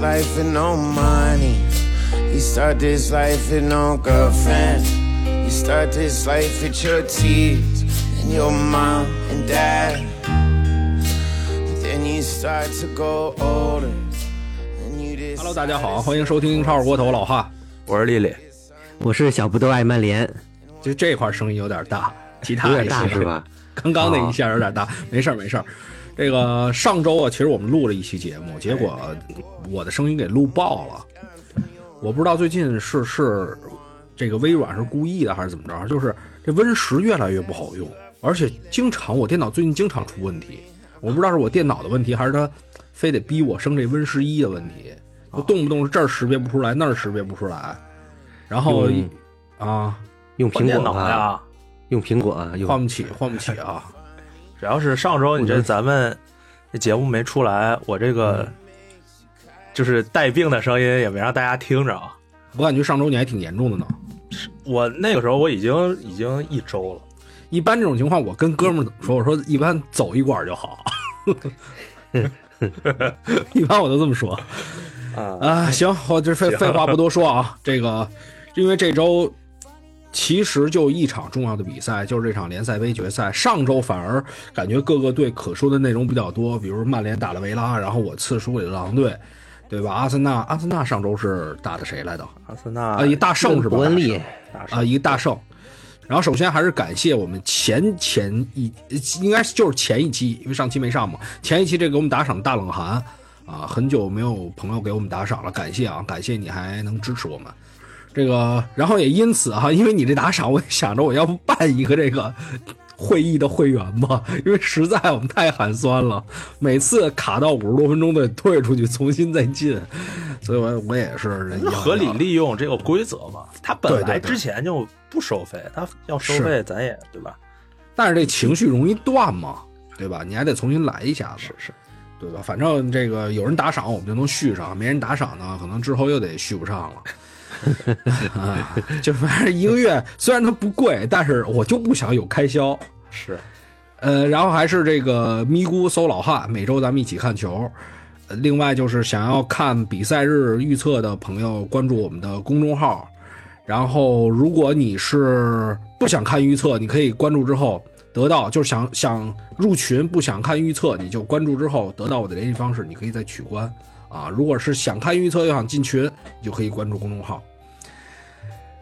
this life with no money. You start this life with no girlfriend. You start this life with your tears and your mom and dad. But then you start to go older. And Hello，大家好，欢迎收听超二锅头老哈。我是丽丽，我是小不都爱曼联，就这块声音有点大，其他有点大是吧？刚刚那一下有点大，没事儿没事儿。这个上周啊，其实我们录了一期节目，结果我的声音给录爆了。我不知道最近是是这个微软是故意的还是怎么着，就是这 Win 十越来越不好用，而且经常我电脑最近经常出问题。我不知道是我电脑的问题，还是它非得逼我升这 Win 十一的问题，我动不动是这儿识别不出来，那儿识别不出来，然后啊用苹果啊，呀。用苹果啊，换不起换不起啊。主要是上周你这咱们这节目没出来，我这个就是带病的声音也没让大家听着啊。我感觉上周你还挺严重的呢。我那个时候我已经已经一周了，一般这种情况，我跟哥们儿说，我说一般走一管就好。一般我都这么说啊啊。行，我这废废话不多说啊。这个，因为这周其实就一场重要的比赛，就是这场联赛杯决赛。上周反而感觉各个队可说的内容比较多，比如曼联打了维拉，然后我次输给了狼队，对吧？阿森纳，阿森纳上周是打的谁来的？阿森纳啊，一大胜是吧？伯恩利啊，一个大胜。然后首先还是感谢我们前前一应该就是前一期，因为上期没上嘛，前一期这给我们打赏大冷寒啊，很久没有朋友给我们打赏了，感谢啊，感谢你还能支持我们。这个，然后也因此哈、因为你这打赏，我想着我要不办一个这个会议的会员吧，因为实在我们太寒酸了，每次卡到五十多分钟得退出去重新再进，所以我我也是要合理利用这个规则嘛。他本来之前就不收费，他要收费咱也对吧？但是这情绪容易断嘛，对吧？你还得重新来一下子，是是，对吧？反正这个有人打赏，我们就能续上；没人打赏呢，可能之后又得续不上了。啊，就反正一个月虽然它不贵，但是我就不想有开销。是呃，然后还是这个咪咕搜老汉，每周咱们一起看球。呃另外就是想要看比赛日预测的朋友，关注我们的公众号。然后，如果你是不想看预测，你可以关注之后得到，就是想想入群不想看预测，你就关注之后得到我的联系方式，你可以再取关啊。如果是想看预测又想进群，你就可以关注公众号。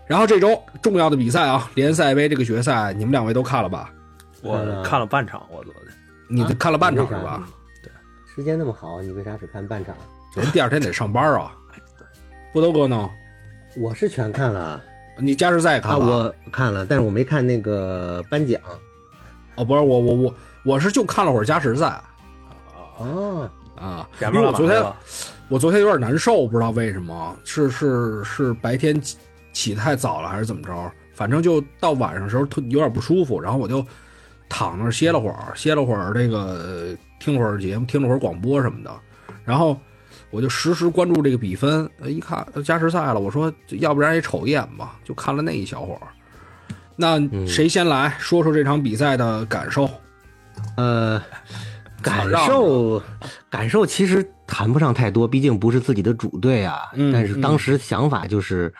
然后这周重要的比赛啊，联赛杯这个决赛，你们两位都看了吧？我嗯看了半场，我昨天你啊看了半场是吧？对时间那么好，你为啥只看半场？人第二天得上班啊。不都哥呢？我是全看了你加时赛也看啊，了？我看了，但是我没看那个颁奖哦，不是我我我我是就看了会儿加时赛哦，啊，前面因为我昨天？我昨天有点难受，不知道为什么，是是是白天起起太早了还是怎么着？反正就到晚上的时候特有点不舒服，然后我就躺那儿歇了会儿，歇了会儿这个呃听会儿节目，听了会儿广播什么的，然后我就实时关注这个比分，呃一看呃加时赛了，我说要不然也瞅一眼吧，就看了那一小会儿。那谁先来说说这场比赛的感受？呃，感受感受其实谈不上太多，毕竟不是自己的主队啊。嗯但是当时想法就是，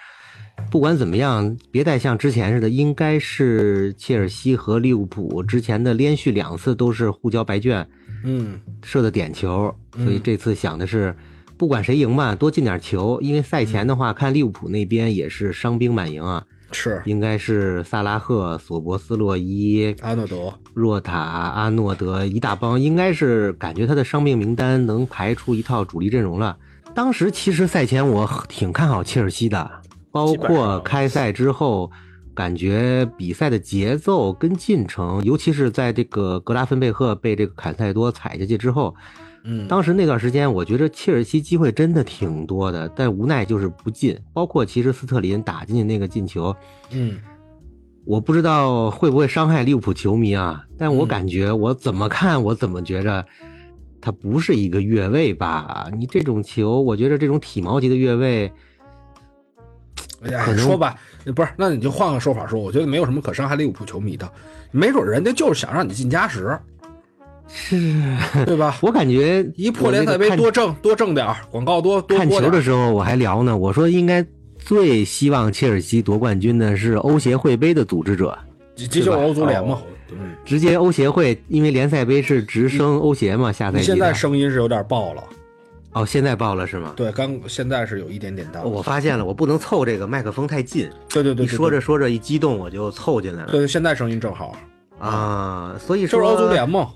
不管怎么样，别再像之前似的，应该是切尔西和利物浦之前的连续两次都是互交白卷嗯射的点球，嗯所以这次想的是。不管谁赢嘛，多进点球，因为赛前的话，看利物浦那边也是伤兵满营啊，是应该是萨拉赫、索博斯洛伊、阿诺德，若塔、阿诺德一大帮，应该是感觉他的伤病名单能排出一套主力阵容了。当时其实赛前我挺看好切尔西的，包括开赛之后，感觉比赛的节奏跟进程，尤其是在这个格拉芬贝赫被这个坎塞多踩下去之后，嗯，当时那段时间，我觉得切尔西机会真的挺多的，但无奈就是不进。包括其实斯特林打进去那个进球，嗯我不知道会不会伤害利物浦球迷啊，但我嗯感觉我怎么看，我怎么觉着他不是一个越位吧？你这种球，我觉得这种体毛级的越位，哎呀说吧，不是，那你就换个说法说，我觉得没有什么可伤害利物浦球迷的，没准人家就是想让你进加时，是，对吧？我感觉一破联赛杯多挣多挣点儿广告多多看看球的时候我还聊呢，我说应该最希望切尔西夺冠军的是欧协会杯的组织者，这这就是欧足联嘛。直接欧协会，因为联赛杯是直升欧协嘛，下赛季现在声音是有点爆了，哦，现在报了是吗？对，刚现在是有一点点大。我发现了，我不能凑这个麦克风太近，对对对，一对说着说着一激动我就凑进来了对，现在声音正好，啊，所以说就是欧足联嘛。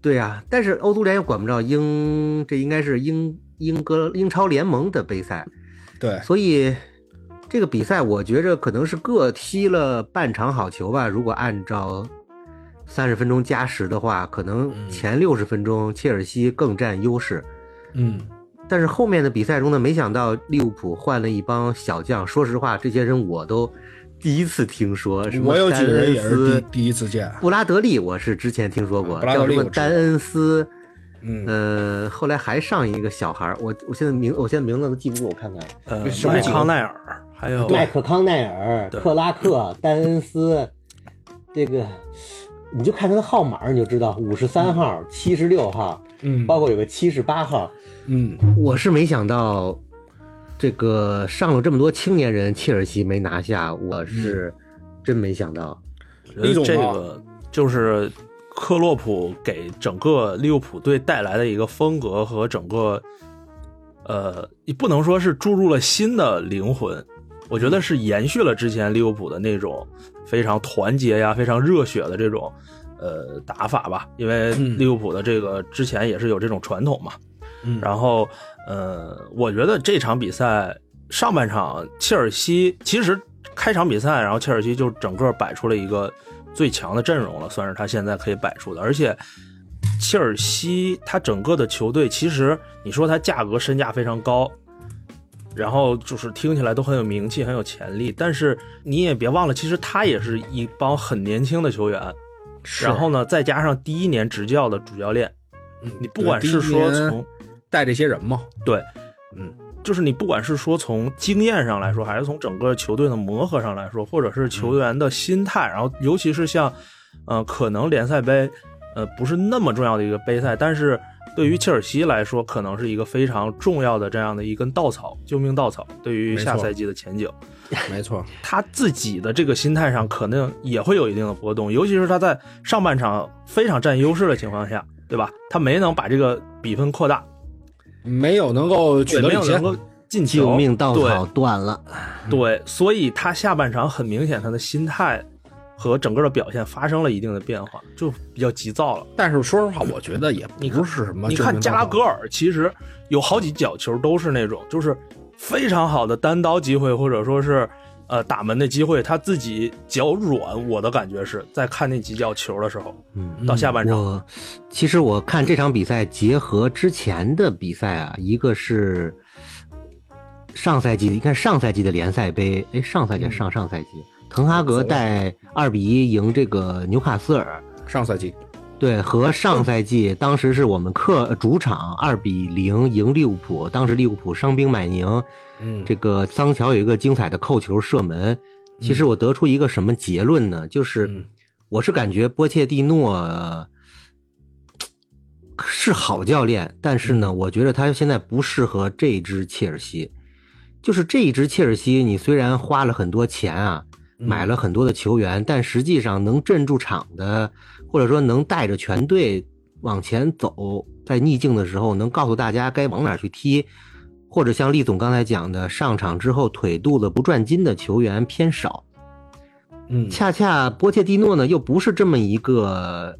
对呀、但是欧足联又管不着英，这应该是英英格英超联盟的杯赛，对，所以这个比赛我觉着可能是各踢了半场好球吧。如果按照三十分钟加时的话，可能前六十分钟切尔西更占优势。嗯，但是后面的比赛中呢，没想到利物浦换了一帮小将。说实话，这些人我都第一次听说。什么我有几个人也是丹恩斯第第一次见。布拉德利，我是之前听说过，布拉德利我知道叫什么丹恩斯。嗯，呃，后来还上一个小孩儿，我我现在名我现在名字都记不住，我看看。呃，什么康奈尔，还有麦克康奈尔、克拉克、丹恩斯，这个你就看他的号码，你就知道五十三号、七十六号，嗯包括有个七十八号。嗯，我是没想到，这个上了这么多青年人，切尔西没拿下，我是真没想到。我觉得这一种啊个就是克洛普给整个利物浦队带来的一个风格和整个，呃，也不能说是注入了新的灵魂，我觉得是延续了之前利物浦的那种非常团结呀、非常热血的这种呃打法吧。因为嗯利物浦的这个之前也是有这种传统嘛。嗯然后呃，我觉得这场比赛上半场切尔西其实开场比赛，然后切尔西就整个摆出了一个最强的阵容了，算是他现在可以摆出的。而且切尔西他整个的球队，其实你说他价格身价非常高，然后就是听起来都很有名气、很有潜力，但是你也别忘了，其实他也是一帮很年轻的球员。是然后呢，再加上第一年执教的主教练，嗯你不管是说从带这些人嘛，对，嗯，就是你不管是说从经验上来说，还是从整个球队的磨合上来说，或者是球员的心态，然后尤其是像，呃，可能联赛杯，呃，不是那么重要的一个杯赛，但是对于切尔西来说，可能是一个非常重要的这样的一根稻草，救命稻草，对于下赛季的前景。没错，他自己的这个心态上可能也会有一定的波动，尤其是他在上半场非常占优势的情况下，对吧？他没能把这个比分扩大，没有能够取对，得领先，没有能够进球，救命稻草对断了，对，所以他下半场很明显，他的心态和整个的表现发生了一定的变化，就比较急躁了。但是说实话，我觉得也不是什么。你看加拉格，尔，其实有好几脚球都是那种，就是非常好的单刀机会，或者说是呃打门的机会，他自己脚软。我的感觉是在看那几脚球的时候，嗯，到下半场，我其实我看这场比赛，结合之前的比赛啊，一个是上赛季，你看上赛季的联赛杯，哎，上赛季嗯。上上赛季，滕哈格带二比一赢这个纽卡斯尔，上赛季。对，和上赛季当时是我们客主场二比零赢利物浦，当时利物浦伤兵买宁，嗯这个桑乔有一个精彩的扣球射门。其实我得出一个什么结论呢？就是嗯我是感觉波切蒂诺呃是好教练，但是呢，我觉得他现在不适合这支切尔西。就是这一支切尔西，你虽然花了很多钱啊，买了很多的球员，但实际上能镇住场的，或者说能带着全队往前走，在逆境的时候能告诉大家该往哪去踢，或者像厉总刚才讲的，上场之后腿肚子不转筋的球员偏少。嗯，恰恰波切蒂诺呢，又不是这么一个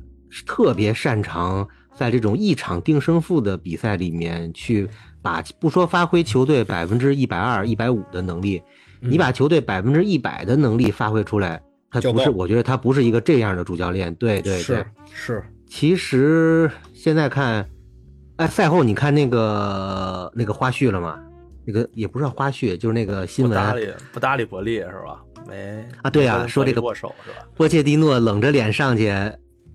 特别擅长在这种一场定胜负的比赛里面去把不说发挥球队百分之一百二、一百五的能力，你把球队百分之一百的能力发挥出来，他不是，我觉得他不是一个这样的主教练。对对对是，是，其实现在看，哎，赛后你看那个那个花絮了吗？那个也不是花絮，就是那个新闻不搭理不搭理伯利是吧？没啊对呀没跟说这个握手是吧？波切蒂诺冷着脸上去，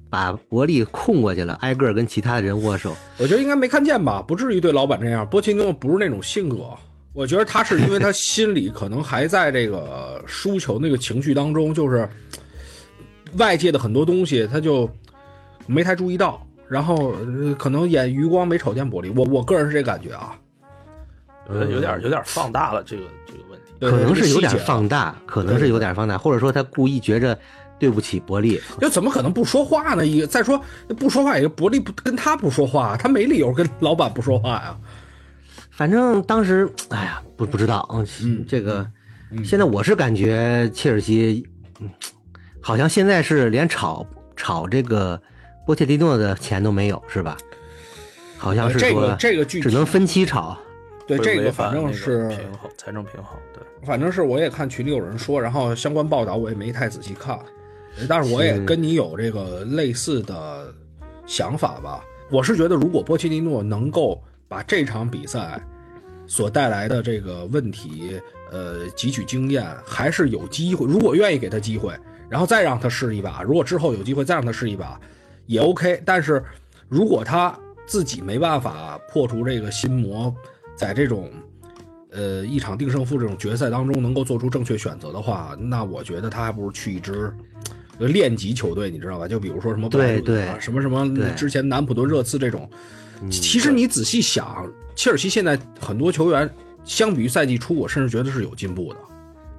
把伯利控过去了，挨个跟其他的人握手。我觉得应该没看见吧，不至于对老板这样。波切蒂诺不是那种性格，我觉得他是因为他心里可能还在这个输球那个情绪当中，就是外界的很多东西他就没太注意到，然后、呃可能眼余光没瞅见玻璃，我我个人是这感觉啊，我觉得有点有点放大了这个这个问题。可能是有点放大，可能是有点放大，或者说他故意觉着对不起伯利，又怎么可能不说话呢？一个再说不说话，也伯利不跟他不说话，他没理由跟老板不说话呀。反正当时，哎呀，不不知道，嗯，嗯这个，现在我是感觉切尔西，嗯，好像现在是连炒炒这个波切蒂诺的钱都没有，是吧？好像是说呃这个这个具体只能分期炒，对这个反正是平衡财政平衡，对。反正是我也看群里有人说，然后相关报道我也没太仔细看，但是我也跟你有这个类似的想法吧。我是觉得，如果波切蒂诺能够把这场比赛所带来的这个问题，呃，汲取经验，还是有机会。如果愿意给他机会，然后再让他试一把，如果之后有机会再让他试一把，也 OK。但是如果他自己没办法破除这个心魔，在这种呃一场定胜负这种决赛当中能够做出正确选择的话，那我觉得他还不如去一支呃练级球队，你知道吧？就比如说什么对对什么什么之前南普顿热刺这种。其实你仔细想，切尔西现在很多球员相比于赛季初，我甚至觉得是有进步的。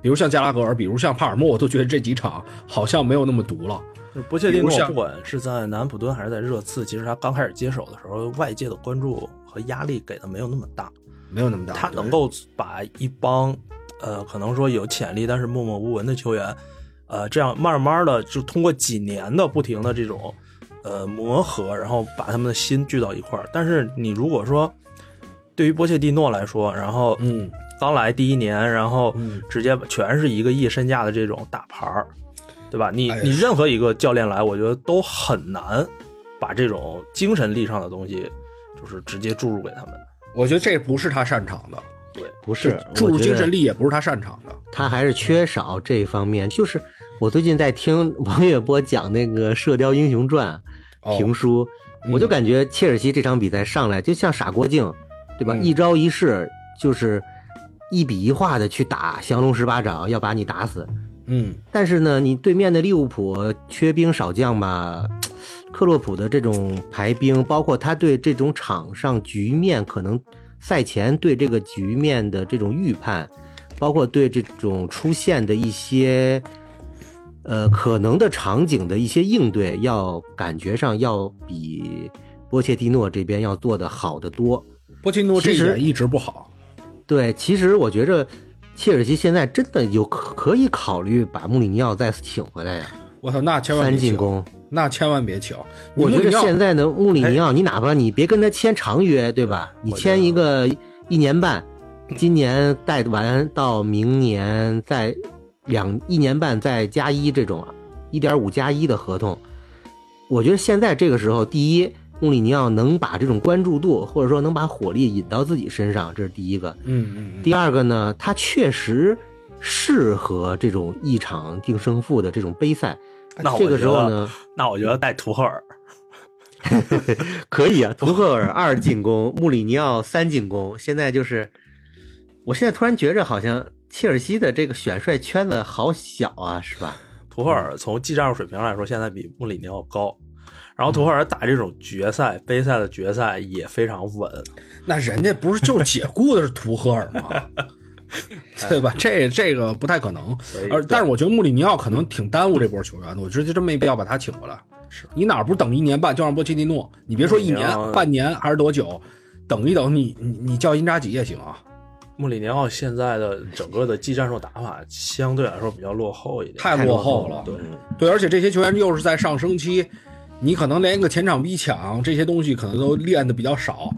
比如像加拉格尔，比如像帕尔默，我都觉得这几场好像没有那么毒了。就是波切蒂诺不管是在南普敦还是在热刺，其实他刚开始接手的时候，外界的关注和压力给的没有那么大。没有那么大，他能够把一帮呃可能说有潜力但是默默无闻的球员，呃，这样慢慢的就通过几年的不停的这种呃磨合，然后把他们的心聚到一块儿。但是你如果说对于波切蒂诺来说，然后嗯刚来第一年，然后嗯直接全是一个亿身价的这种大牌儿，对吧？你你任何一个教练来，我觉得都很难把这种精神力上的东西，就是直接注入给他们。我觉得这不是他擅长的，对不是注入精神力也不是他擅长的。他还是缺少这一方面。就是我最近在听王月波讲那个《射雕英雄传》哦评书，嗯我就感觉切尔西这场比赛上来就像傻郭靖，对吧？嗯一招一式就是一笔一画的去打降龙十八掌，要把你打死。嗯，但是呢，你对面的利物浦缺兵少将吧，克洛普的这种排兵，包括他对这种场上局面可能赛前对这个局面的这种预判，包括对这种出现的一些呃可能的场景的一些应对，要感觉上要比波切蒂诺这边要做的好得多。波切蒂诺这一点一直不好。对，其实我觉着切尔西现在真的有可可以考虑把穆里尼奥再请回来呀、我操，那千万三别请，进攻。那千万别请。我觉得现在的穆里尼奥，你哪怕你别跟他签长约，对吧？你签一个一年半，今年带完到明年再两一年半再加一这种一点五加一的合同，我觉得现在这个时候，第一，穆里尼奥能把这种关注度或者说能把火力引到自己身上，这是第一个。嗯嗯嗯，第二个呢，他确实适合这种一场定胜负的这种杯赛。那我这个时候觉得呢，那我觉得带图赫尔，可以啊，图赫尔二进攻，穆里尼奥三进攻。现在就是，我现在突然觉着好像切尔西的这个选帅圈子好小啊，是吧？图赫尔从技战术水平来说，现在比穆里尼奥高。然后图赫尔打这种决赛、杯赛的决赛也非常稳，那人家不是就解雇的是图赫尔吗？对吧？这这个不太可能。而但是我觉得穆里尼奥可能挺耽误这波球员的，我觉得真没必要把他请过来。是你哪不是等一年半就让波切蒂诺？你别说一年半年还是多久，等一等你你你叫因扎吉也行啊。穆里尼奥现在的整个的技战术打法相对来说比较落后一点，太落后了。对，对，而且这些球员又是在上升期，你可能连一个前场逼抢这些东西可能都练的比较少。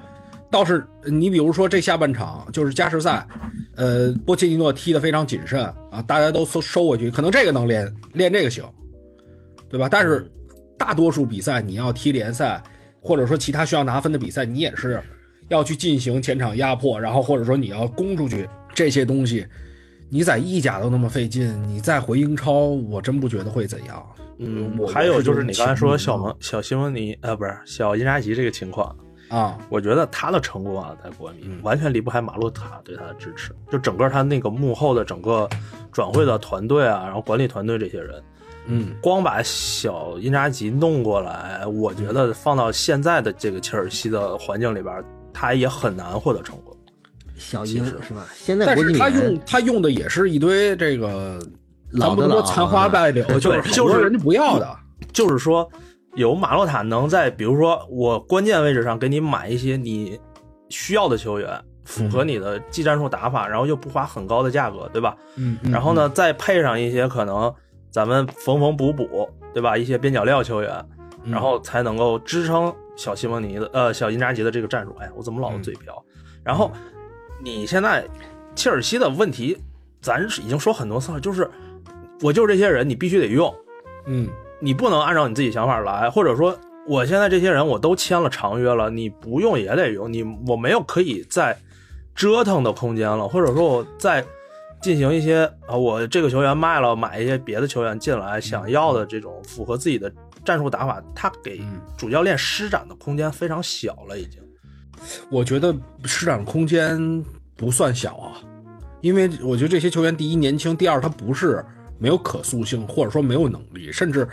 倒是你比如说这下半场就是加时赛，呃，波切蒂诺踢得非常谨慎啊，大家都收收回去，可能这个能练练这个行，对吧？但是大多数比赛你要踢联赛，或者说其他需要拿分的比赛，你也是要去进行前场压迫，然后或者说你要攻出去这些东西，你在意甲都那么费劲，你再回英超，我真不觉得会怎样。嗯我，还有就是你刚才说小蒙蒙小西蒙尼呃不是小因扎吉这个情况，啊，我觉得他的成功啊，在国米嗯完全离不开马洛塔对他的支持，就整个他那个幕后的整个转会的团队啊，然后管理团队这些人，嗯，光把小因扎吉弄过来，我觉得放到现在的这个切尔西的环境里边，他也很难获得成功。小鹰是吧？现在但是他用他用的也是一堆这个老的老咱不说残花败柳，就是就是人家不要的。就是说，有马洛塔能在比如说我关键位置上给你买一些你需要的球员，符合你的技战术打法，然后又不花很高的价格，对吧？嗯，然后呢，再配上一些可能咱们缝缝补补，对吧？一些边角料球员，嗯然后才能够支撑小西蒙尼的呃小因扎吉的这个战术。哎，我怎么老嗯嘴瓢？然后你现在切尔西的问题，咱已经说很多次了，就是我就是这些人，你必须得用，嗯你不能按照你自己想法来，或者说我现在这些人我都签了长约了，你不用也得用，你我没有可以再折腾的空间了，或者说我再进行一些啊，我这个球员卖了，买一些别的球员进来，想要的这种符合自己的战术打法，他给嗯主教练施展的空间非常小了，已经。我觉得施展空间不算小啊，因为我觉得这些球员第一年轻，第二他不是没有可塑性，或者说没有能力，甚至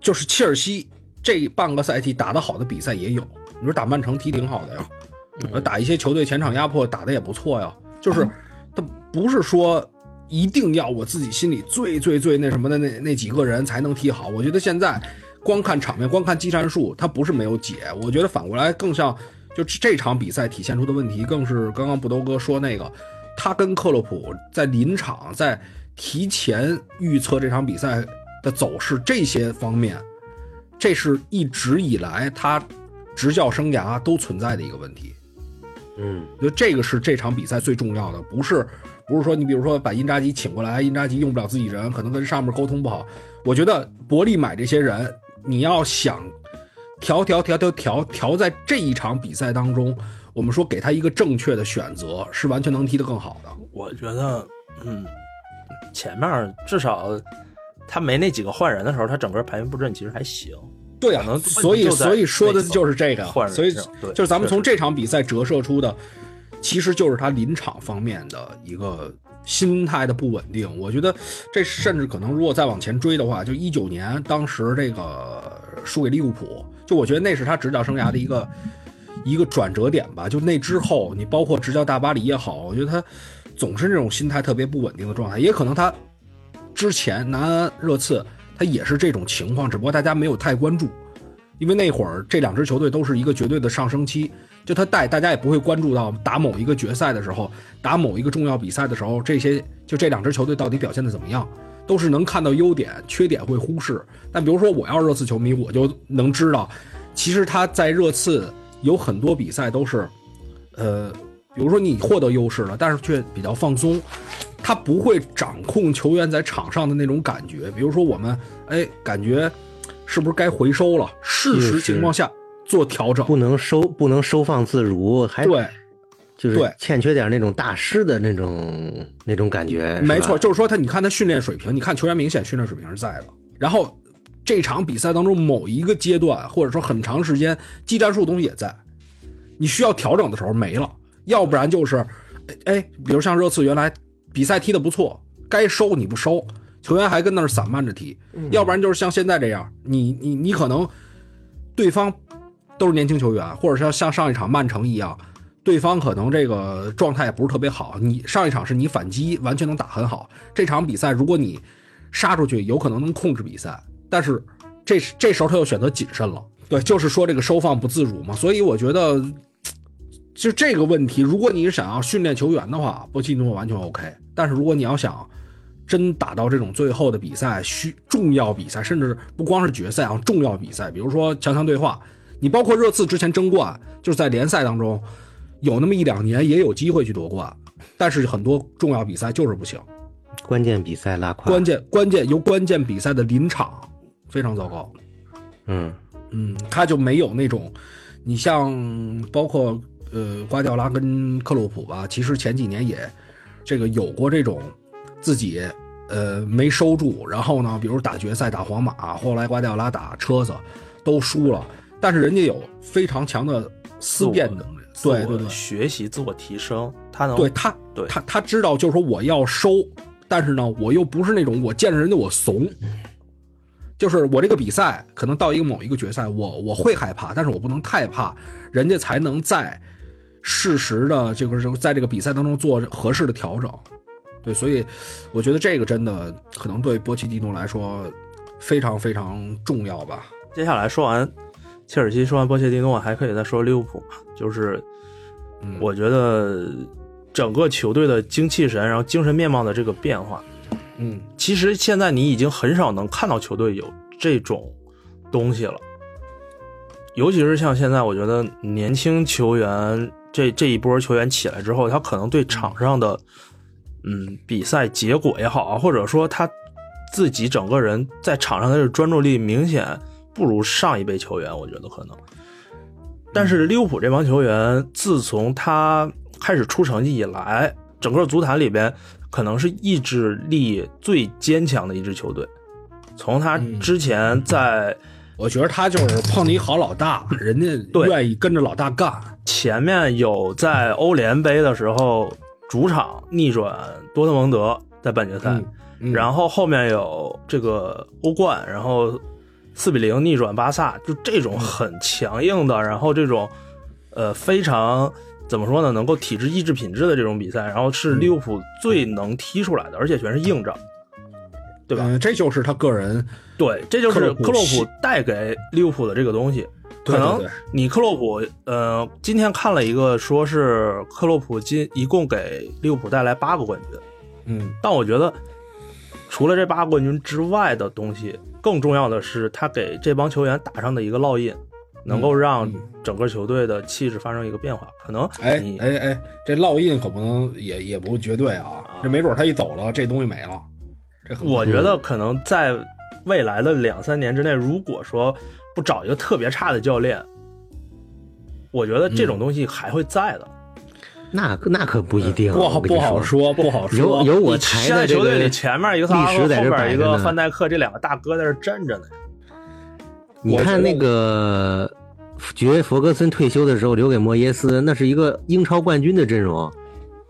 就是切尔西这半个赛季打得好的比赛也有，你说打曼城踢挺好的呀，呃打一些球队前场压迫打得也不错呀，就是他不是说。一定要我自己心里最最最那什么的那那几个人才能踢好。我觉得现在光看场面，光看技战术，他不是没有解。我觉得反过来更像，就这场比赛体现出的问题，更是刚刚布兜哥说那个，他跟克洛普在临场在提前预测这场比赛的走势这些方面，这是一直以来他执教生涯都存在的一个问题。嗯，就这个是这场比赛最重要的，不是不是说你比如说把因扎吉请过来，因扎吉用不了自己人，可能跟上面沟通不好。我觉得伯利买这些人，你要想调调调调调调在这一场比赛当中，我们说给他一个正确的选择，是完全能踢得更好的。我觉得，嗯，前面至少他没那几个换人的时候，他整个排兵布阵其实还行。对啊能，所以所以说的就是这个换，人所以就是咱们从这场比赛折射出的，其实就是他临场方面的一个心态的不稳定。我觉得这甚至可能如果再往前追的话，就一九年当时这个输给利物浦，就我觉得那是他执教生涯的一个一个转折点吧。就那之后，你包括执教大巴黎也好，我觉得他总是那种心态特别不稳定的状态，也可能他之前拿热刺。他也是这种情况，只不过大家没有太关注，因为那会儿这两支球队都是一个绝对的上升期，就他带大家也不会关注到打某一个决赛的时候，打某一个重要比赛的时候，这些就这两支球队到底表现的怎么样，都是能看到优点，缺点会忽视。但比如说我要是热刺球迷，我就能知道，其实他在热刺有很多比赛都是，呃，比如说你获得优势了，但是却比较放松。他不会掌控球员在场上的那种感觉，比如说我们，哎，感觉是不是该回收了？事实情况下做调整，不能收，不能收放自如，还对，就是对欠缺点那种大师的那种那种感觉。没错，就是说他，你看他训练水平，你看球员明显训练水平是在的。然后这场比赛当中某一个阶段，或者说很长时间，技战术东西也在，你需要调整的时候没了，要不然就是，哎，比如像热刺原来比赛踢的不错，该收你不收，球员还跟那儿散漫着踢，要不然就是像现在这样，你你你可能对方都是年轻球员，或者像像上一场曼城一样，对方可能这个状态也不是特别好。你上一场是你反击完全能打很好，这场比赛如果你杀出去，有可能能控制比赛，但是这这时候他又选择谨慎了。对，就是说这个收放不自如嘛，所以我觉得。就这个问题，如果你想要训练球员的话，波切诺完全 OK。但是如果你要想真打到这种最后的比赛，需重要比赛，甚至不光是决赛啊，重要比赛，比如说强强对话，你包括热刺之前争冠，就是在联赛当中有那么一两年也有机会去夺冠，但是很多重要比赛就是不行，关键比赛拉胯，关键关键由关键比赛的临场非常糟糕。嗯。嗯，他就没有那种，你像包括呃瓜迪奥拉跟克洛普吧，其实前几年也这个有过这种自己呃没收住，然后呢，比如打决赛打皇马，后来瓜迪奥拉打车子都输了，但是人家有非常强的思辨能力，对对对，学习、自我提升，他能对他对他他知道就是说我要收，但是呢，我又不是那种我见着人家我怂，就是我这个比赛可能到一个某一个决赛，我我会害怕，但是我不能太怕，人家才能在适时的这个时候，在这个比赛当中做合适的调整。对，所以我觉得这个真的可能对波奇蒂诺来说非常非常重要吧。接下来说完切尔西，说完波切蒂诺，还可以再说利物浦嘛？就是嗯我觉得整个球队的精气神，然后精神面貌的这个变化，嗯其实现在你已经很少能看到球队有这种东西了。尤其是像现在，我觉得年轻球员这这一波球员起来之后，他可能对场上的嗯比赛结果也好啊，或者说他自己整个人在场上的这个专注力明显不如上一辈球员，我觉得可能。但是利物浦这帮球员，自从他开始出成绩以来，整个足坛里边可能是意志力最坚强的一支球队。从他之前在我觉得他就是碰见一好老大，人家愿意跟着老大干。前面有在欧联杯的时候主场逆转多特蒙德在半决赛，嗯嗯然后后面有这个欧冠，然后四比零逆转巴萨，就这种很强硬的，然后这种呃非常怎么说呢，能够体制意志品质的这种比赛，然后是利物浦最能踢出来的，而且全是硬仗。对吧嗯，这就是他个人对，这就是克洛普带给利物浦的这个东西。可能你克洛普，呃，今天看了一个，说是克洛普今一共给利物浦带来八个冠军，嗯但我觉得除了这八个冠军之外的东西，更重要的是他给这帮球员打上的一个烙印，能够让嗯整个球队的气质发生一个变化。可能哎你哎哎，这烙印可不能也也不绝对啊，这没准他一走了，这东西没了。这很我觉得可能在未来的两三年之内，如果说不找一个特别差的教练，我觉得这种东西还会在的。那那可不一定，不好不好说，不好说。有有我抬的这个球队里前面一个萨拉赫，历史在这后边一个范戴克，这两个大哥在这站着呢。你看那个爵弗格森退休的时候留给莫耶斯，那是一个英超冠军的阵容。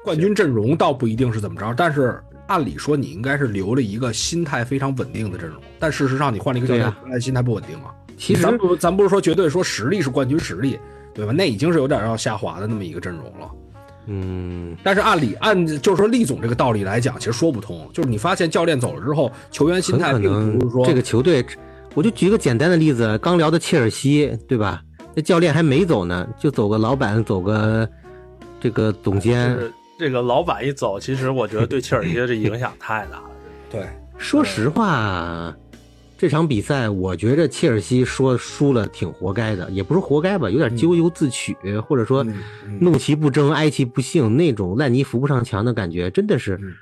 冠军阵容倒不一定是怎么着，但是按理说你应该是留了一个心态非常稳定的阵容，但事实上你换了一个教练心态不稳定嘛。其实咱不咱不是说绝对说实力是冠军实力，对吧？那已经是有点要下滑的那么一个阵容了。嗯，但是按理按就是说厉总这个道理来讲，其实说不通。就是你发现教练走了之后，球员心态并能不是说这个球队，我就举个简单的例子，刚聊的切尔西，对吧？那教练还没走呢，就走个老板，走个这个总监就。是这个老板一走，其实我觉得对切尔西的这影响太大了。对，说实话，这场比赛我觉着切尔西说输了挺活该的，也不是活该吧，有点咎由自取，或者说怒其不争、哀其不幸那种烂泥扶不上墙的感觉，真的是嗯。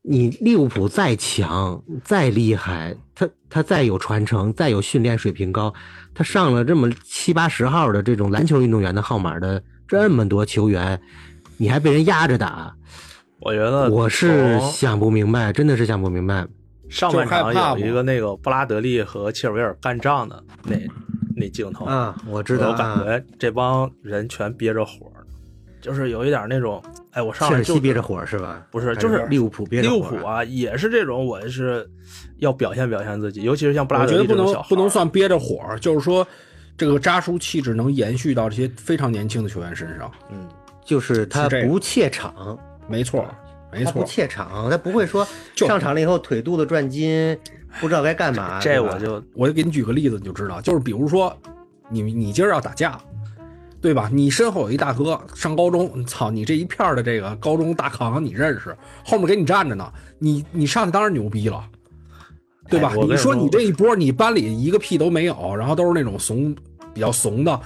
你利物浦再强、再厉害，他他再有传承、再有训练水平高，他上了这么七八十号的这种篮球运动员的号码的这么多球员，你还被人压着打，我觉得我是想不明白，真的是想不明白。上半场有一个那个布拉德利和切尔维尔干仗的那那镜头，啊，我知道我，感觉这帮人全憋着火，就是有一点那种，哎，我上切来就憋着火是吧？不是，就是利物浦憋利着火。物浦啊，也是这种，我是要表现表现自己，尤其是像布拉德我觉得不能利这种小孩儿不能算憋着火，就是说这个扎叔气质能延续到这些非常年轻的球员身上。嗯，就是他不怯场，没错，没他不。怯场，他不会说 就上场了以后腿肚子转筋，不知道该干嘛。这我就我就给你举个例子，你就知道，就是比如说，你你今儿要打架，对吧？你身后有一大哥上高中，操你这一片的这个高中大扛你认识，后面给你站着呢，你你上去当然牛逼了，对吧你说你这一波，你班里一个屁都没有，然后都是那种怂比较怂的，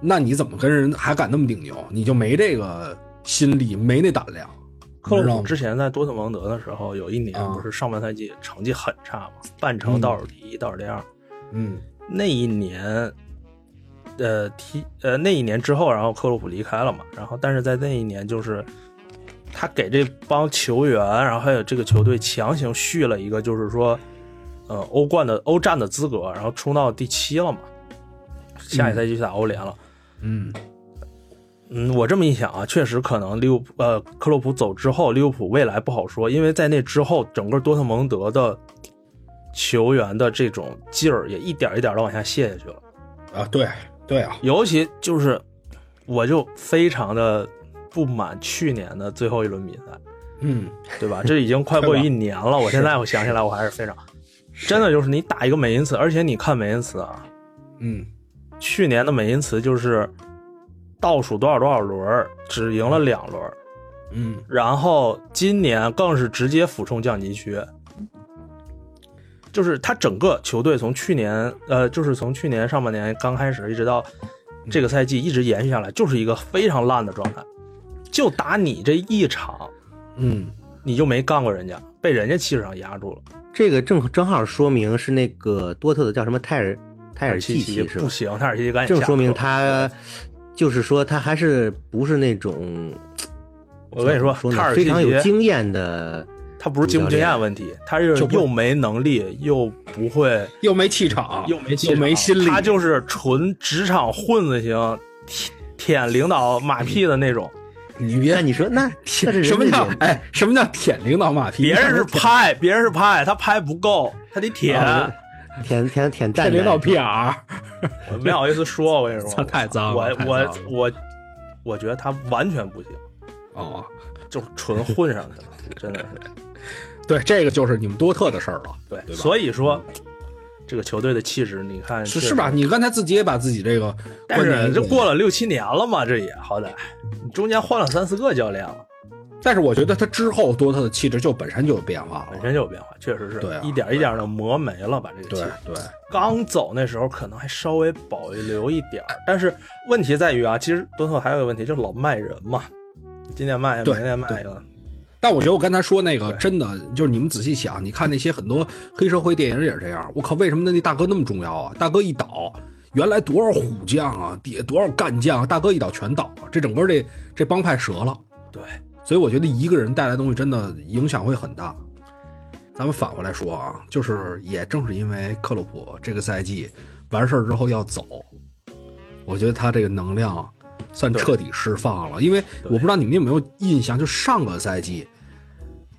那你怎么跟人还敢那么顶牛？你就没这个心理，没那胆量。克洛普之前在多特蒙德的时候，有一年啊不是上半赛季成绩很差嘛，半程倒数第一、倒数第二。嗯那一年，呃，踢呃那一年之后，然后克洛普离开了嘛，然后但是在那一年就是他给这帮球员，然后还有这个球队强行续了一个，就是说，呃，欧冠的欧战的资格，然后冲到第七了嘛，下一赛季就打欧联了。嗯嗯，我这么一想啊，确实可能利物浦呃克洛普走之后，利物浦未来不好说，因为在那之后，整个多特蒙德的球员的这种劲儿也一点一点的往下泄下去了。啊，对对啊，尤其就是，我就非常的不满去年的最后一轮比赛，嗯，对吧？这已经快过一年了，我现在我想起来，我还是非常，真的就是你打一个美因茨，而且你看美因茨啊，嗯，去年的美因茨就是倒数多少多少轮，只赢了两轮，嗯，然后今年更是直接俯冲降级区。就是他整个球队从去年，呃，就是从去年上半年刚开始，一直到这个赛季一直延续下来，就是一个非常烂的状态。就打你这一场，嗯，你就没干过人家，被人家气势上压住了。这个正正好说明是那个多特的叫什么泰尔泰尔奇是吧不？行，泰尔契奇赶紧正说明他就是说他还是不是那种我跟你说，说呢泰尔契非常有经验的，他不是经不经验问题，他是又没能力，又不会，又没气场，又没气场又没心理，他就是纯职场混子型，舔舔领导马屁的那种。你别那你说那舔 什么叫哎什么叫舔领导马屁？别人是拍，别人是拍，他拍不够，他得舔。啊舔舔舔蛋舔领导屁眼儿。我 没好意思说，我跟你说，操太脏了我我我我觉得他完全不行，哦，就是纯混上去了，真的是。对，这个就是你们多特的事儿了，对，对所以说这个球队的气质，你看是是吧？？你刚才自己也把自己这个但观点是这过了六七年了嘛，这也好歹，你中间换了三四个教练了，但是我觉得他之后多特的气质就本身就有变化了本。身就有变化，确实是对啊一点一点的磨没了，把这个气对质。对，刚走那时候可能还稍微保留一点儿，但是问题在于啊，其实多特还有一个问题，就是老卖人嘛，今年卖，对明年卖了，但我觉得我刚才说那个真的就是你们仔细想，你看那些很多黑社会电影也是这样。我靠，为什么那那大哥那么重要啊？大哥一倒，原来多少虎将啊，底下多少干将啊，大哥一倒全倒了，这整个这这帮派折了。对，所以我觉得一个人带来的东西真的影响会很大。咱们反过来说啊，就是也正是因为克洛普这个赛季完事儿之后要走，我觉得他这个能量算彻底释放了。因为我不知道你们有没有印象，就上个赛季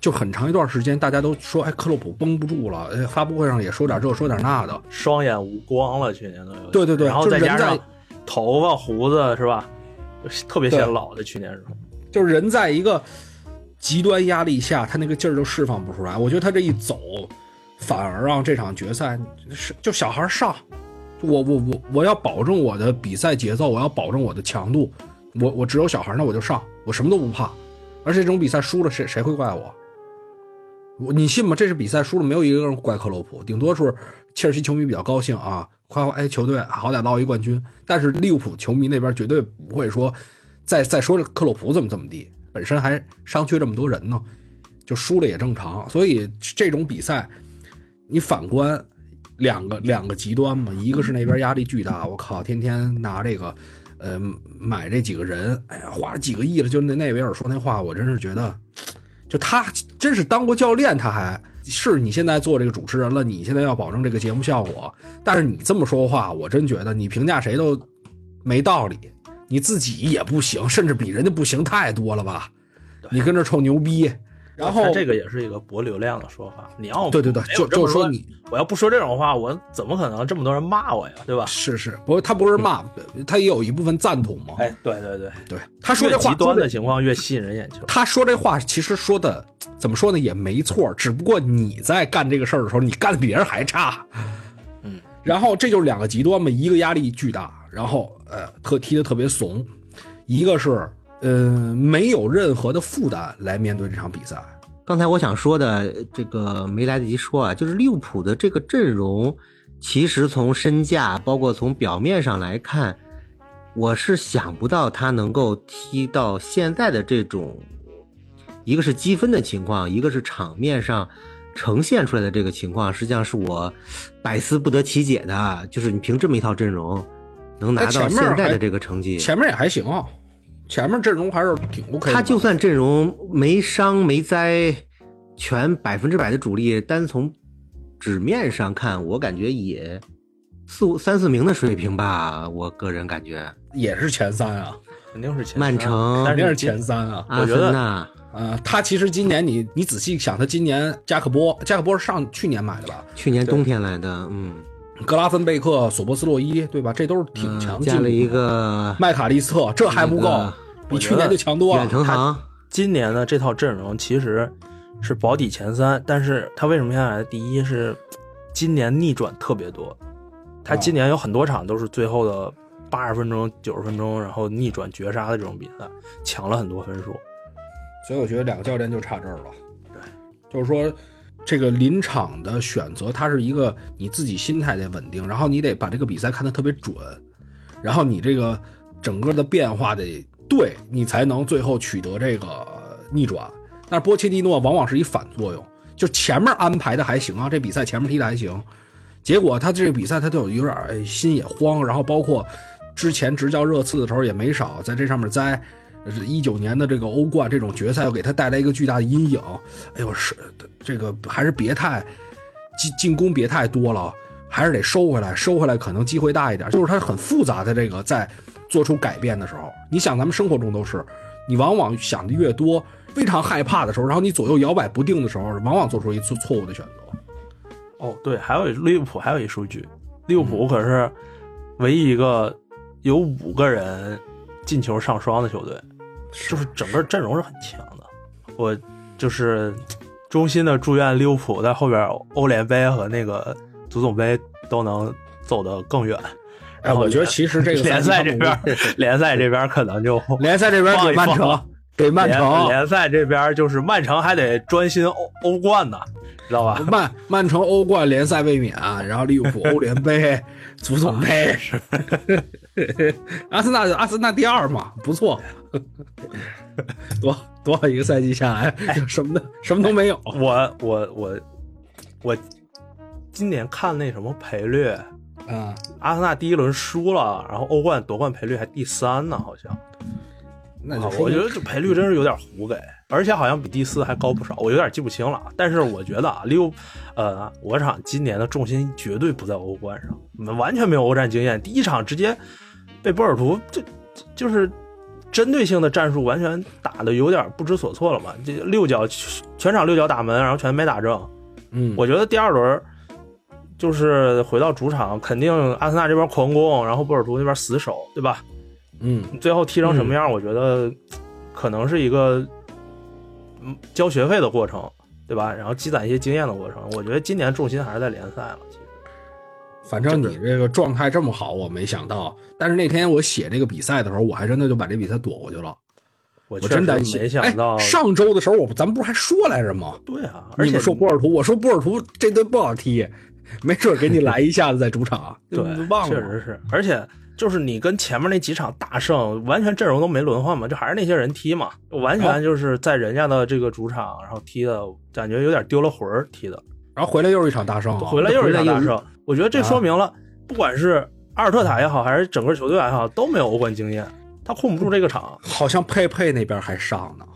就很长一段时间，大家都说哎克洛普绷不住了，哎发布会上也说点这说点那的，双眼无光了，去年都有。对对对然后再加上头发胡子是吧，特别显老的，去年时候。就是人在一个极端压力下，他那个劲儿就释放不出来。我觉得他这一走，反而让这场决赛是就小孩上，我我我我要保证我的比赛节奏，我要保证我的强度，我我只有小孩，那我就上，我什么都不怕。而且这种比赛输了，谁谁会怪我？我你信吗？这是比赛输了，没有一个人怪克洛普，顶多是切尔西球迷比较高兴啊，夸夸哎球队好歹捞一冠军。但是利物浦球迷那边绝对不会说再再说这克洛普怎么怎么地，本身还伤缺这么多人呢，就输了也正常。所以这种比赛，你反观两个两个极端嘛，一个是那边压力巨大，我靠，天天拿这个呃买这几个人，哎呀，花了几个亿了，就那那维尔说那话，我真是觉得，就他真是当过教练，他还是你现在做这个主持人了，你现在要保证这个节目效果，但是你这么说话，我真觉得你评价谁都没道理，你自己也不行，甚至比人家不行太多了吧？你跟这臭牛逼，然后这个也是一个博流量的说法。你要对对对就就说你，我要不说这种话，我怎么可能这么多人骂我呀？对吧？是是，不过他不是骂，他也有一部分赞同嘛。哎，对对对，对，他说这话极端的情况越吸引人眼球。他说这话其实说的怎么说呢，也没错，只不过你在干这个事儿的时候，你干的比人还差。嗯，然后这就是两个极端嘛，一个压力巨大，然后呃特踢得特别怂，一个是呃没有任何的负担来面对这场比赛。刚才我想说的这个没来得及说啊，就是利物浦的这个阵容，其实从身价，包括从表面上来看，我是想不到他能够踢到现在的这种，一个是积分的情况，一个是场面上呈现出来的这个情况，实际上是我百思不得其解的。就是你凭这么一套阵容，能拿哎到现在的这个成绩，前面也还行啊，前面阵容还是挺 OK。他就算阵容没伤没灾，全百分之百的主力，单从纸面上看，我感觉也四五三四名的水平吧。我个人感觉，也是前三啊，肯定是前三曼城肯定是前三啊。我觉得阿森纳呃，他其实今年你你仔细想，他今年加克波，加克波是上去年买的吧？去年冬天来的，嗯，格拉芬贝克、索波斯洛伊，对吧？这都是挺强劲的。加了一个麦卡利斯特，这还不够，比去年就强多了远了。程航，今年的这套阵容其实是保底前三，但是他为什么现在来第一？是今年逆转特别多，他今年有很多场都是最后的八十分钟、九十分钟，然后逆转绝杀的这种比赛，抢了很多分数。所以我觉得两个教练就差这儿了。对，就是说这个临场的选择，它是一个你自己心态得稳定，然后你得把这个比赛看得特别准，然后你这个整个的变化得对，你才能最后取得这个逆转。但是波切蒂诺往往是一反作用，就前面安排的还行啊，这比赛前面踢的还行，结果他这个比赛他就有点心也慌，然后包括之前执教热刺的时候也没少在这上面栽。一九年的这个欧冠这种决赛，又给他带来一个巨大的阴影。哎呦，是这个还是别太进进攻别太多了，还是得收回来，收回来可能机会大一点。就是他很复杂的这个在做出改变的时候，你想咱们生活中都是，你往往想的越多，非常害怕的时候，然后你左右摇摆不定的时候，往往做出一次错误的选择。哦，对，还有利物浦还有一数据，利物浦可是唯一一个有五个人进球上双的球队。就是整个阵容是很强的，我就是衷心的祝愿利物浦在后边欧联杯和那个足总杯都能走得更远。哎，我觉得其实这个联赛这边，联赛这边可能就 联赛这边给曼城，给曼城。联赛这边就是曼城还得专心欧欧冠呢，知道吧？曼曼城欧冠联赛卫冕，然后利物浦欧联杯、足总杯。阿森纳阿森纳第二嘛，不错。多多少一个赛季下来，什么的什么都没有。我我我我今年看那什么赔率嗯，阿森纳第一轮输了，然后欧冠夺冠赔率还第三呢，好像。那就我觉得这赔率真是有点胡给，而且好像比第四还高不少，我有点记不清了。但是我觉得啊，利物呃，我场今年的重心绝对不在欧冠上，完全没有欧战经验。第一场直接被波尔图就就是。针对性的战术完全打的有点不知所措了嘛？这六脚全场六脚打门，然后全没打正。嗯，我觉得第二轮就是回到主场，肯定阿森纳这边狂攻，然后波尔图那边死守，对吧？嗯，最后踢成什么样？我觉得可能是一个嗯交学费的过程，对吧？然后积攒一些经验的过程。我觉得今年重心还是在联赛了。其实，反正你这个状态这么好，我没想到。但是那天我写这个比赛的时候，我还真的就把这比赛躲过去了。我真担心。没想到上周的时候，我咱们不是还说来着吗？对啊，而且说波尔图，我说波尔图这队不好踢，没准给你来一下子在主场。对，忘了，确实是。而且就是你跟前面那几场大胜，完全阵容都没轮换嘛，就还是那些人踢嘛，完全就是在人家的这个主场，然后踢的感觉有点丢了魂儿踢的。然后回来又是一场大胜，回来又是一场大胜。我觉得这说明了，不管是。阿尔特塔也好，还是整个球队也好，都没有欧冠经验，他控不住这个场。好像佩佩那边还上呢，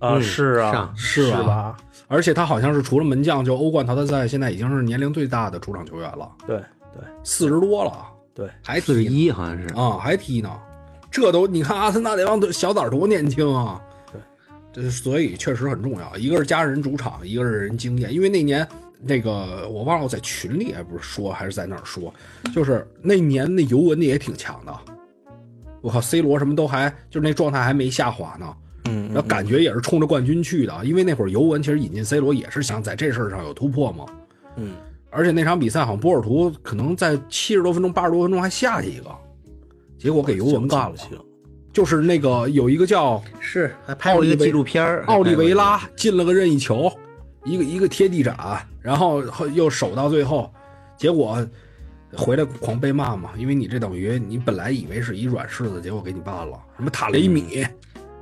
啊，是啊，是吧？而且他好像是除了门将，就欧冠淘汰赛现在已经是年龄最大的主场球员了。对对，四十多了，对，还四十一好像是啊，还踢呢。这都你看阿森纳那帮小崽多年轻啊！对，这所以确实很重要。一个是家人主场，一个是人经验，因为那年。那个我忘了我在群里还不是说还是在那儿说，就是那年那尤文的也挺强的，我靠，C 罗什么都还就是那状态还没下滑呢，嗯，然后感觉也是冲着冠军去的，因为那会儿尤文其实引进 C 罗也是想在这事儿上有突破嘛，嗯，而且那场比赛好像波尔图可能在七十多分钟八十多分钟还下去一个，结果给尤文干了，就是那个有一个叫是还拍过一个纪录片奥利维拉进了个任意球。一个一个贴地斩，然后又守到最后，结果回来狂被骂嘛，因为你这等于你本来以为是一软柿子，结果给你办了。什么塔雷米，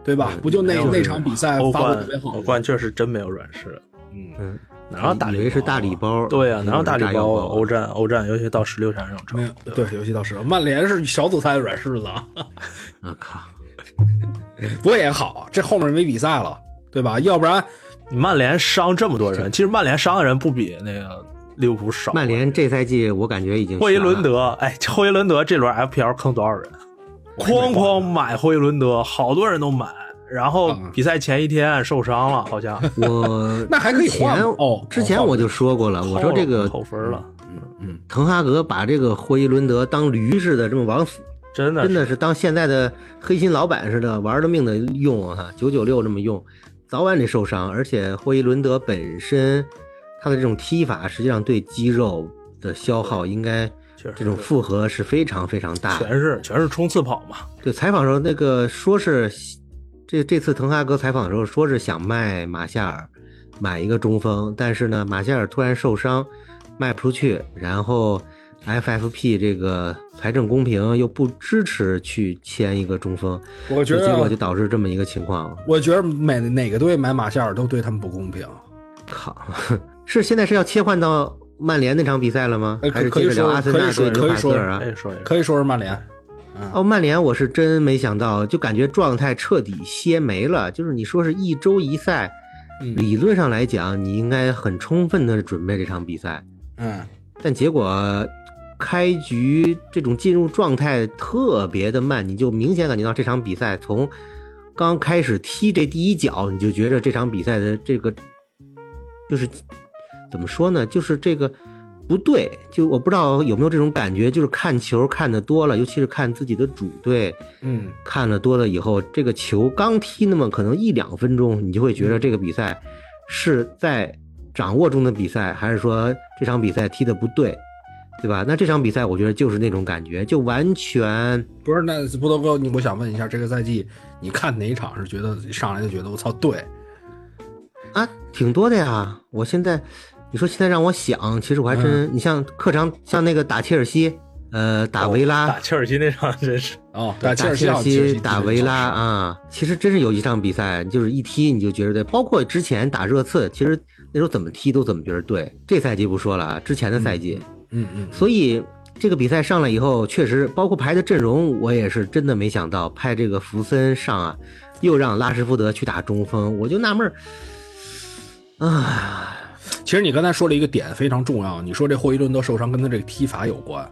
对吧？不就那那场比赛发挥特别好？欧冠确实真没有软柿。嗯嗯，哪有大以为是大礼包？对呀，哪有大礼包？欧战欧战，尤其到十六强这种程度，对，尤其到十六，曼联是小组赛的软柿子。我靠，不过也好，这后面没比赛了，对吧？要不然。曼联伤这么多人，其实曼联伤的人不比那个利物浦少。曼联这赛季我感觉已经霍伊伦德，哎，霍伊伦德这轮 FPL 坑多少人？哐哐买霍伊伦德，好多人都买。然后嗯。比赛前一天受伤了，好像。我 那还可以之前换哦之前我就说过了，我说这个扣分了，嗯嗯滕哈格把这个霍伊伦德当驴似的这么往死，真的真的是当现在的黑心老板似的，玩了命的用啊，九九六这么用，早晚得受伤。而且霍伊伦德本身他的这种踢法，实际上对肌肉的消耗应该这种负荷是非常非常大的。全是全是冲刺跑嘛，对，采访时候那个说是这这次滕哈格采访的时候说是想卖马夏尔，买一个中锋，但是呢，马夏尔突然受伤，卖不出去，然后 FFP 这个财政公平又不支持去签一个中锋，我觉结果就，导致这么一个情况。我觉得每哪个队买马夏尔都对他们不公平。靠，是现在是要切换到曼联那场比赛了吗呃？还是可以说接着聊阿森纳可以说对纽可以说卡斯尔啊？可以说是曼联，嗯，哦，曼联我是真没想到，就感觉状态彻底歇没了。就是你说是一周一赛，嗯理论上来讲，你应该很充分的准备这场比赛，嗯，但结果开局这种进入状态特别的慢，你就明显感觉到这场比赛从刚开始踢这第一脚，你就觉着这场比赛的这个就是怎么说呢，就是这个。不对，就我不知道有没有这种感觉，就是看球看的多了，尤其是看自己的主队，嗯，看了多了以后，这个球刚踢那么可能一两分钟，你就会觉得这个比赛是在掌握中的比赛，还是说这场比赛踢的不对，对吧？那这场比赛我觉得就是那种感觉，就完全不是，那不多哥，你我想问一下，这个赛季你看哪一场是觉得上来就觉得我操对？啊挺多的呀。我现在你说现在让我想，其实我还真，你像客场像那个打切尔西，呃，打维拉，打切尔西那场真是哦，打切尔西打维拉啊，其实真是有一场比赛，就是一踢你就觉得对，包括之前打热刺，其实那时候怎么踢都怎么觉得对。这赛季不说了啊，之前的赛季，嗯嗯嗯，所以这个比赛上来以后，确实包括排的阵容，我也是真的没想到派这个福森上啊，又让拉什福德去打中锋，我就纳闷儿，啊，其实你刚才说了一个点非常重要，你说这霍伊伦德受伤跟他这个踢法有关。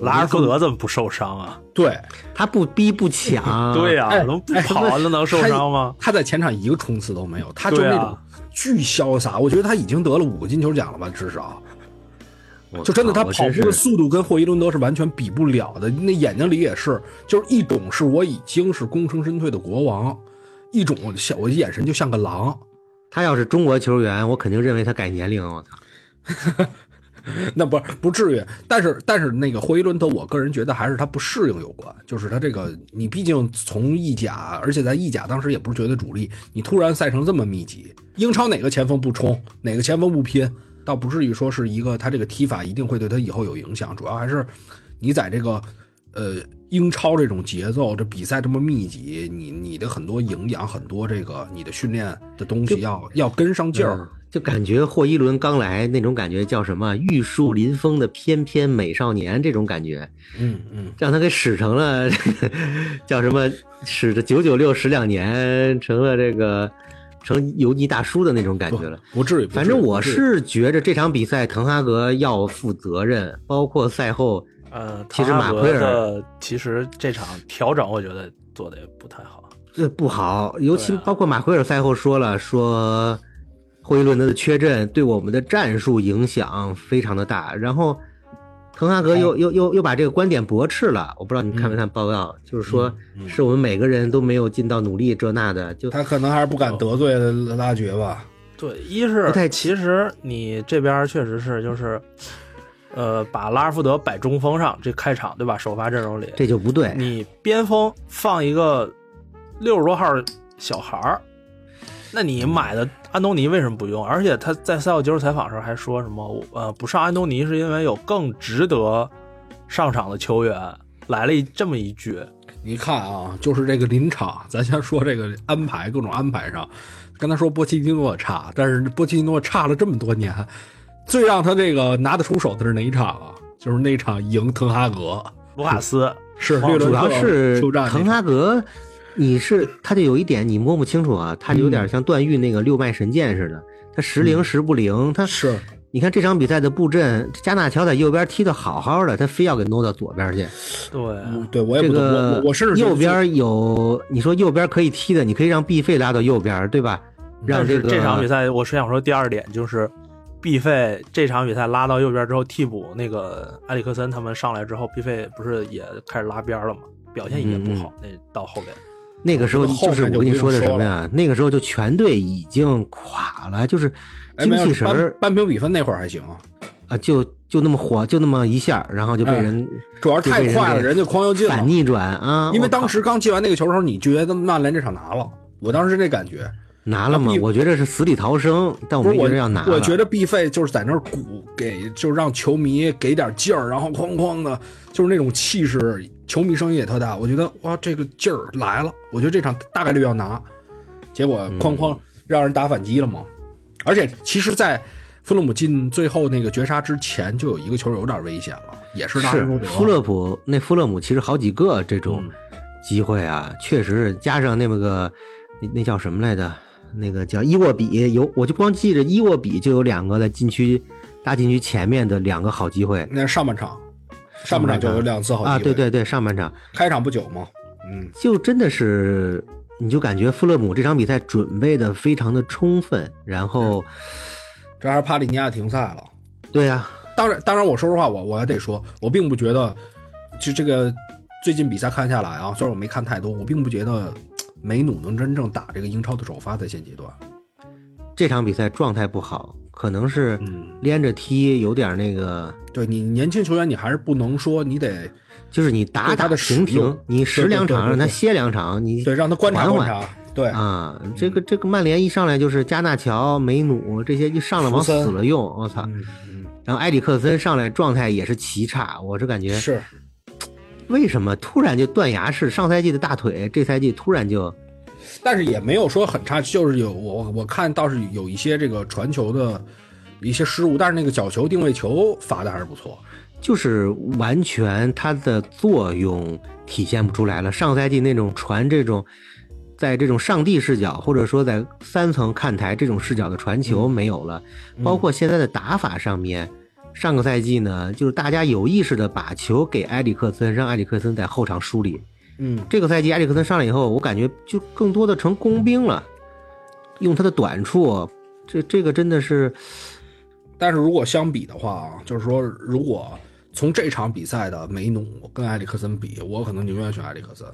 拉什福德怎么不受伤啊？对，他不逼不抢，对呀、哎怎么不跑那能受伤吗？他在前场一个冲刺都没有，他就那种巨潇洒。我觉得他已经得了五个金球奖了吧，至少。我就真的他跑步的速度跟霍伊伦德是完全比不了的，那眼睛里也是，就是一种是我已经是功成身退的国王，一种像我眼神就像个狼。他要是中国球员，我肯定认为他改年龄，我操。那不不至于，但是但是那个霍伊伦德，我个人觉得还是他不适应有关，就是他这个你毕竟从意甲，而且在意甲当时也不是绝对主力，你突然赛程这么密集，英超哪个前锋不冲，哪个前锋不拼，倒不至于说是一个他这个踢法一定会对他以后有影响，主要还是你在这个呃英超这种节奏，这比赛这么密集，你你的很多营养，很多这个你的训练的东西要要跟上劲儿。嗯就感觉霍伊伦刚来那种感觉叫什么“玉树临风的翩翩美少年”这种感觉，嗯嗯，让他给使成了 叫什么使着九九六使两年，成了这个成油腻大叔的那种感觉了。不至于。不至于反正我是觉着这场比赛滕哈格要负责任，包括赛后呃，其实马奎尔其实这场调整，我觉得做的也不太好。这不好，尤其包括马奎尔赛后说了，说霍伊伦德的缺阵对我们的战术影响非常的大。然后滕哈格又又又又把这个观点驳斥了，我不知道你看没看报告，就是说是我们每个人都没有尽到努力这那的，就他可能还是不敢得罪拉爵吧。对，一是不太其实你这边确实是就是，呃，把拉尔福德摆中锋上，这开场对吧？首发阵容里，这就不对。你边锋放一个六十多号小孩儿，那你买的安东尼为什么不用？而且他在赛后接受采访时候还说什么，呃，不上安东尼是因为有更值得上场的球员，来了一这么一句。你看啊，就是这个临场，咱先说这个安排，各种安排上，刚才说波切蒂诺差，但是波切蒂诺差了这么多年，最让他这个拿得出手的是哪一场啊？就是那场赢滕哈格，卢卡斯是是滕哈格，你是他就有一点你摸不清楚啊，他有嗯点像段誉那个六脉神剑似的，他时灵时不灵，他是你看这场比赛的布阵，加纳乔在右边踢的好好的，他非要给挪到左边去。对，嗯对我也这不懂，我个我我甚至右边有，你说右边可以踢的，你可以让毕费拉到右边，对吧？让这个这场比赛，我是想说第二点就是，毕费这场比赛拉到右边之后，替补那个埃里克森他们上来之后，毕费不是也开始拉边了吗？表现也不好，那到后边。那个时候就是我跟你说的什么呀？那个时候就全队已经垮了，就是哎，精气神儿扳平比分那会儿还行啊，啊，就就那么火，就那么一下，然后就被哎人主要是太快了，人家狂又进了。反逆转啊！因为当时刚进完那个球的时候，你觉得曼联这场拿了，我当时那感觉。拿了吗？我觉得是死里逃生，但我没不是我觉得要拿了。我觉得必费就是在那儿鼓，给就让球迷给点劲儿，然后哐哐的，就是那种气势，球迷声音也特大。我觉得哇，这个劲儿来了，我觉得这场大概率要拿，结果嗯哐哐让人打反击了嘛。而且其实，在弗勒姆进最后那个绝杀之前，就有一个球有点危险了，也是拉什福德是弗勒普那弗勒姆其实好几个这种嗯机会啊，确实是加上那么个那那叫什么来着？那个叫伊沃比有，我就光记着伊沃比就有两个在禁区大禁区前面的两个好机会那是上半场，上半场就有两次好机会啊！对，对对，上半场开场不久嘛，嗯，就真的是，你就感觉富勒姆这场比赛准备的非常的充分，然后这还是帕利尼亚停赛了。对啊，当然，当然，我说实话，我我还得说，我并不觉得，就这个最近比赛看下来啊，虽然我没看太多，我并不觉得梅努能真正打这个英超的首发，在现阶段。这场比赛状态不好，可能是嗯，连着踢有点那个。对你年轻球员，你还是不能说你得就是你打他的停停你十两场让他歇两场，你对让他观察观察。对，啊，这个这个曼联一上来就是加纳乔、梅努这些一上来往死了用，我操！然后埃里克森上来状态也是奇差，我是感觉是为什么突然就断崖式？上赛季的大腿，这赛季突然就但是也没有说很差，就是有我我看倒是有一些这个传球的一些失误，但是那个角球定位球罚的还是不错。就是完全它的作用体现不出来了。上赛季那种传这种，在这种上帝视角或者说在三层看台这种视角的传球没有了，包括现在的打法上面。上个赛季呢，就是大家有意识的把球给埃里克森，让埃里克森在后场梳理。嗯，这个赛季埃里克森上来以后，我感觉就更多的成工兵了，用他的短处，这这个真的是但是如果相比的话啊，就是说，如果从这场比赛的梅努跟埃里克森比，我可能宁愿选埃里克森。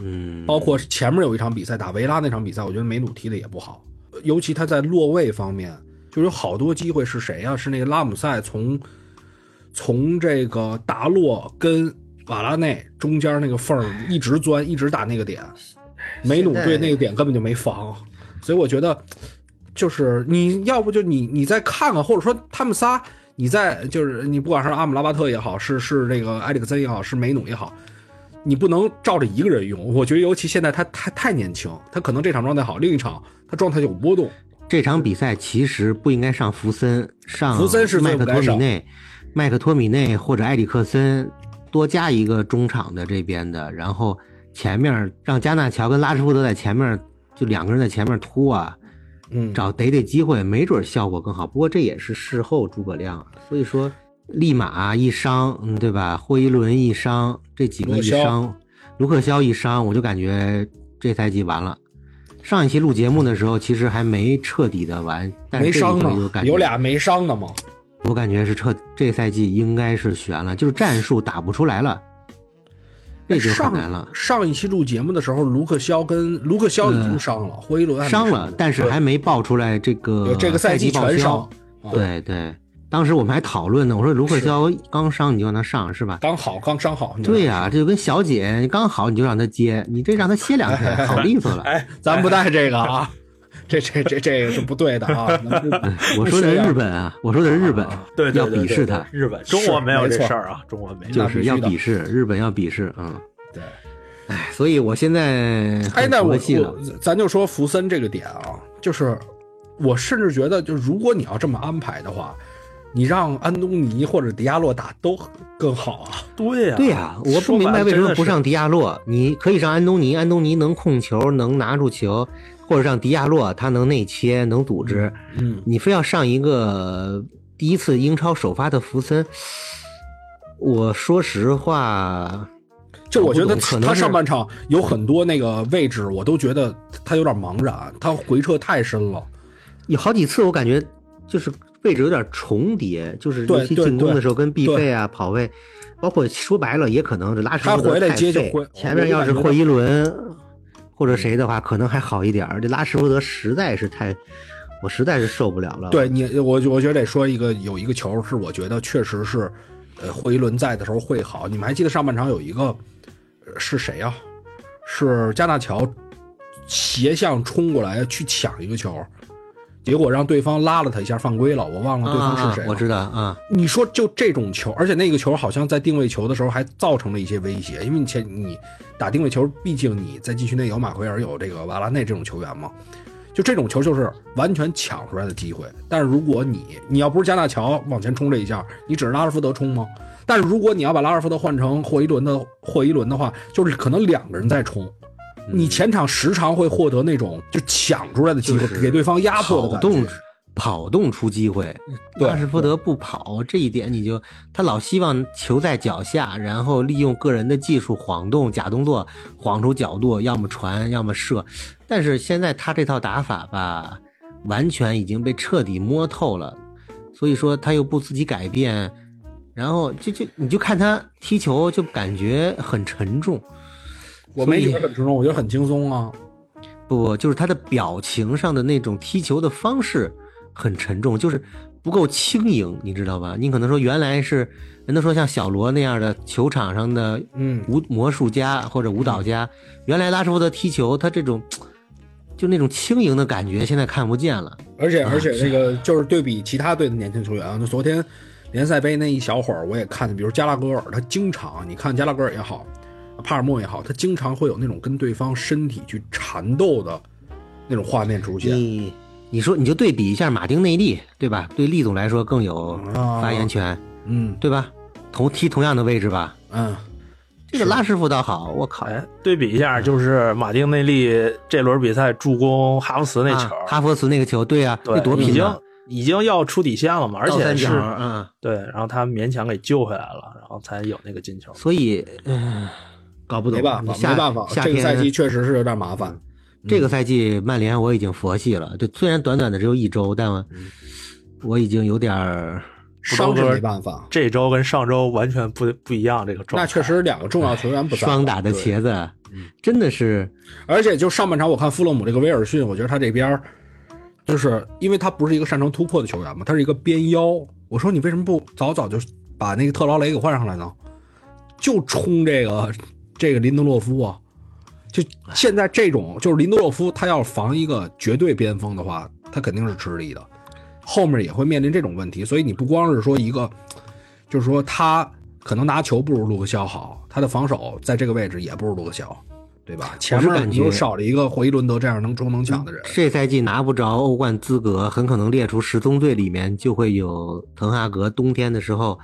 嗯，包括前面有一场比赛打维拉那场比赛，我觉得梅努踢的也不好，尤其他在落位方面，就有好多机会是谁啊？是那个拉姆塞从从这个达洛跟瓦拉内中间那个缝一直钻，一直打那个点，梅努对那个点根本就没防，所以我觉得就是你要不就你你再看看，或者说他们仨。你在就是你不管是阿姆拉巴特也好，是是这个埃里克森也好，是梅努也好，你不能照着一个人用。我觉得尤其现在他他太年轻，他可能这场状态好，另一场他状态有波动。这场比赛其实不应该上福森，上福森是最麦克托米内、麦克托米内或者埃里克森多加一个中场的这边的，然后前面让加纳乔跟拉什福德在前面，就两个人在前面突啊，嗯，找逮逮机会，没准效果更好。不过这也是事后诸葛亮，所以说利马一伤，嗯，对吧？霍伊伦一伤，这几个一伤，卢克肖一伤，我就感觉这赛季完了。上一期录节目的时候，其实还没彻底的完，但是没伤呢，有俩没伤的嘛。我感觉是彻这赛季应该是悬了，就是战术打不出来了，这就很难了。上上一期录节目的时候，卢克肖跟卢克肖已经伤了，霍伊伦伤了，但是还没爆出来这个这个赛季全伤。啊对对，当时我们还讨论呢，我说卢克肖刚伤你就让他上是吧？刚好刚伤好。对呀、这就跟小姐刚好你就让他接，你这让他歇两天，好 利索了。哎，咱不带这个啊，这这这这个是不对的啊。我说的是日本啊，我说的是日本，对对要对对对鄙视他，日本中国没有错这事儿啊，中国没有。就是要鄙视日本，要鄙视，嗯，对。哎，所以我现在哎，很那我。咱就说福森这个点啊，就是我甚至觉得，就如果你要这么安排的话，你让安东尼或者迪亚洛打都更好啊。对呀、对呀、我不明白为什么不上迪亚洛。你可以上安东尼，安东尼能控球，能拿住球，或者让迪亚洛他能内切能组织，嗯，你非要上一个第一次英超首发的福森，我说实话，就我觉得可能是上半场有很多那个位置，我都觉得他有点茫然，他回撤太深了。有好几次我感觉就是位置有点重叠，就是尤其进攻的时候跟必费啊跑位，包括说白了也可能这拉什福德他回来太废接就回前面要是霍伊伦或者谁的话，可能还好一点儿。这拉什福德实在是太，我实在是受不了了。对你，我我觉得得说一个有一个球是我觉得确实是，呃，霍伊伦在的时候会好。你们还记得上半场有一个呃是谁呀、是加纳乔斜向冲过来去抢一个球，结果让对方拉了他一下犯规了，我忘了对方是谁。啊我知道啊，你说就这种球，而且那个球好像在定位球的时候还造成了一些威胁，因为你前你打定位球，毕竟你在禁区内有马奎尔有这个瓦拉内这种球员嘛，就这种球就是完全抢出来的机会。但是如果你你要不是加纳乔往前冲这一下，你只是拉尔福德冲吗？但是如果你要把拉尔福德换成霍伊伦的霍伊伦的话，就是可能两个人在冲。你前场时常会获得那种就抢出来的机会，就是给对方压迫的动觉。跑动出机会，对拉什福德不跑这一点，你就他老希望球在脚下，然后利用个人的技术晃动假动作，晃出角度，要么传，要么射。但是现在他这套打法吧，完全已经被彻底摸透了，所以说他又不自己改变，然后就就你就看他踢球就感觉很沉重。我没觉得很沉重，我觉得很轻松啊。不不，就是他的表情上的那种踢球的方式很沉重，就是不够轻盈，你知道吧？你可能说原来是人都说像小罗那样的球场上的嗯舞魔术家或者舞蹈家，原来拉什福德踢球他这种就那种轻盈的感觉现在看不见了。而且啊而且这个就是对比其他队的年轻球员啊，就昨天联赛杯那一小会儿，我也看见，比如加拉格尔，他经常你看加拉格尔也好，帕尔默也好，他经常会有那种跟对方身体去缠斗的那种画面出现。你你说你就对比一下马丁内利，对吧？对利总来说更有啊发言权，嗯对吧？同踢同样的位置吧。嗯，这个拉师傅倒好，我靠，哎，对比一下，就是马丁内利这轮比赛助攻哈弗茨那球，啊哈弗茨那个球，对呀、对那多已经拼啊！已经要出底线了嘛，而且是倒三角啊，对，然后他勉强给救回来了，然后才有那个进球。所以，嗯，搞不懂，没办法，下没办法，夏这个赛季确实是有点麻烦。这个赛季曼联我已经佛系了，就虽然短短的只有一周，但我我已经有点儿伤是没办法，这周跟上周完全不不一样，这个状态。那确实两个重要球员不在双打的茄子，真的是而且就上半场，我看富勒姆这个威尔逊，我觉得他这边儿就是因为他不是一个擅长突破的球员嘛，他是一个边腰。我说你为什么不早早就把那个特劳雷给换上来呢？就冲这个这个林德洛夫啊！就现在这种，就是林德洛夫，他要防一个绝对边锋的话，他肯定是吃力的，后面也会面临这种问题。所以你不光是说一个，就是说他可能拿球不如卢克肖好，他的防守在这个位置也不如卢克肖，对吧？前面你就少了一个霍伊伦德这样能冲能抢的人。这赛季拿不着欧冠资格，很可能列出十宗罪里面就会有滕哈格冬天的时候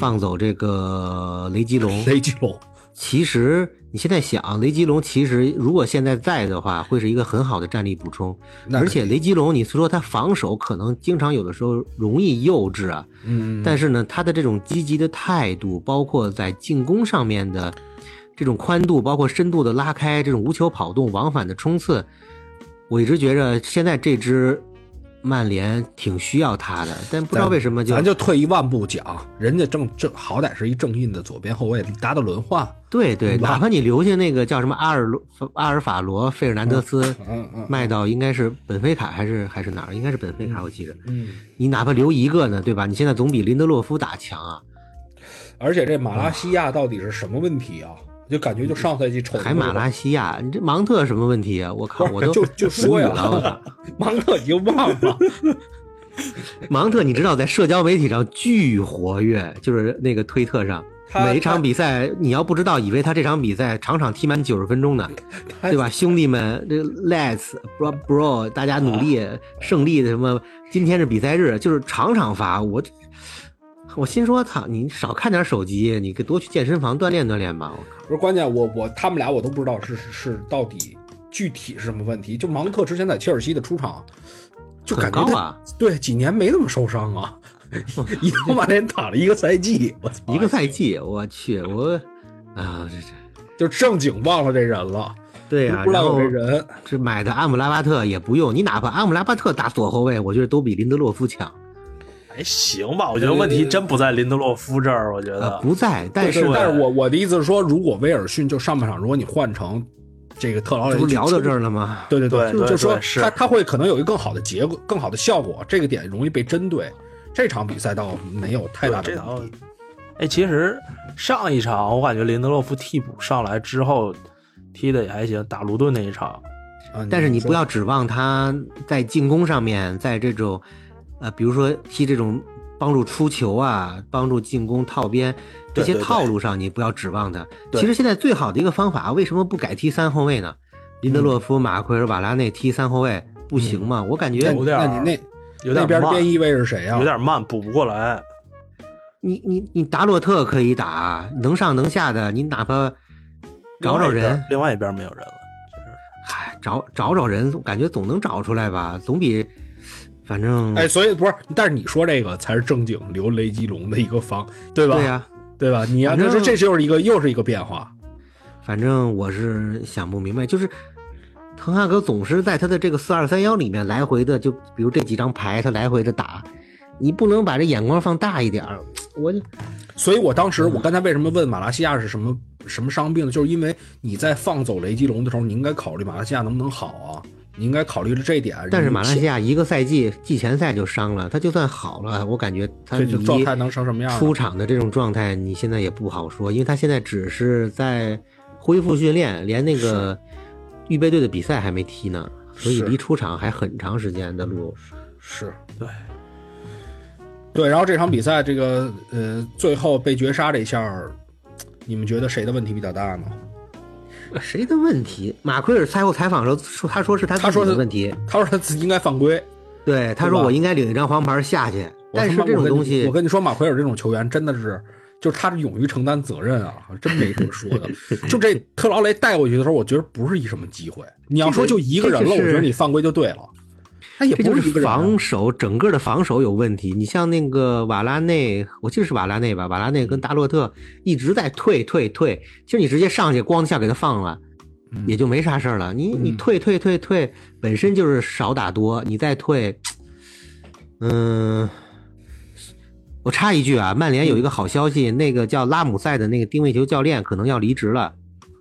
放走这个雷吉隆。雷吉隆，其实你现在想，雷吉隆其实如果现在在的话，会是一个很好的战力补充。而且雷吉隆，你说他防守可能经常有的时候容易幼稚啊，嗯，但是呢，他的这种积极的态度，包括在进攻上面的这种宽度，包括深度的拉开，这种无球跑动、往返的冲刺，我一直觉着现在这支曼联挺需要他的，但不知道为什么就咱就退一万步讲，人家正正好歹是一正印的左边后卫，达的轮换。对对，哪怕你留下那个叫什么阿尔罗阿尔法罗费尔南德斯，嗯嗯卖到应该是本菲卡还是还是哪儿？应该是本菲卡，我记得。嗯，你哪怕留一个呢，对吧？你现在总比林德洛夫打强啊，而且这马拉西亚到底是什么问题啊？就感觉就上赛季丑还马拉西亚，你这芒特什么问题啊？我靠，我都 就就说呀无语了，我靠。芒特已经忘了。芒特，你知道在社交媒体上巨活跃，就是那个推特上，每一场比赛，你要不知道，以为他这场比赛场场踢满九十分钟呢，对吧？兄弟们，这个 Let's bro bro，大家努力，胜利的什么？今天是比赛日，就是场场发。我我心说，他，你少看点手机，你多去健身房锻炼锻炼吧。我靠，不是关键，我我他们俩我都不知道是是是到底具体是什么问题。就芒特之前在切尔西的出场，就感觉他高啊，对几年没怎么受伤啊，一到曼联打了一个赛季，我操，一个赛季，我去，我啊，这这就正经忘了这人了，对呀、不知道然后有这人。这买的阿姆拉巴特也不用，你哪怕阿姆拉巴特打左后卫，我觉得都比林德洛夫强。还行吧，我觉得问题真不在林德洛夫这儿，我觉呃得，不在，但是但是我我的意思是说，如果威尔逊就上半场，如果你换成这个特劳雷，这不聊到这儿。了吗？对对对对就就说他他会可能有一个更好的结果、更好的效果，这个点容易被针对。这场比赛倒没有太大的问题。哎，其实上一场我感觉林德洛夫替补上来之后踢的也还行，打卢顿那一场，啊但是你不要指望他在进攻上面，在这种，呃，比如说踢这种帮助出球啊，帮助进攻套边这些套路上，你不要指望他。其实现在最好的一个方法，为什么不改踢三后卫呢？林德洛夫、马奎尔、瓦拉内踢三后卫不行吗？我感觉有点那你那那有点慢，边边翼位是谁啊？有点慢，补不过来。你你你达洛特可以打，能上能下的，你哪怕找找人，另外一边没有人了。嗨，找找找人，感觉总能找出来吧，总比反正哎，所以不是，但是你说这个才是正经留雷吉隆的一个方，对吧？对呀、对吧？你要反正这这就是一个又是一个变化。反正我是想不明白，就是滕哈格总是在他的这个四二三幺里面来回的，就比如这几张牌他来回的打，你不能把这眼光放大一点儿。我所以我当时嗯我刚才为什么问马来西亚是什么什么伤病呢？就是因为你在放走雷吉隆的时候，你应该考虑马来西亚能不能好啊？你应该考虑了这一点。但是马来西亚亚一个赛季季前赛就伤了，他就算好了，我感觉他状态能成什么样？出场的这种状态，你现在也不好说，因为他现在只是在恢复训练，连那个预备队的比赛还没踢呢，所以离出场还很长时间的路。是对，对。然后这场比赛，这个呃，最后被绝杀这一下，你们觉得谁的问题比较大呢？谁的问题？马奎尔赛后采访的时候说，他说是他自己的问题。他说他自己应该犯规。对，他说我应该领一张黄牌下去，但是这种东西我，跟你说，马奎尔这种球员真的是，就是他是勇于承担责任啊，真没什么说的。就这特劳雷带过去的时候，我觉得不是一什么机会。你要说就一个人了，我觉得你犯规就对了。他也不一个人啊，防守整个的防守有问题。你像那个瓦拉内，我记得是瓦拉内吧，瓦拉内跟达洛特一直在退退退，其实你直接上去咣一下给他放了。也就没啥事儿了，你你嗯退退退退，本身就是少打多，你再退，嗯，我插一句啊，曼联有一个好消息，那个叫拉姆塞的那个定位球教练可能要离职了，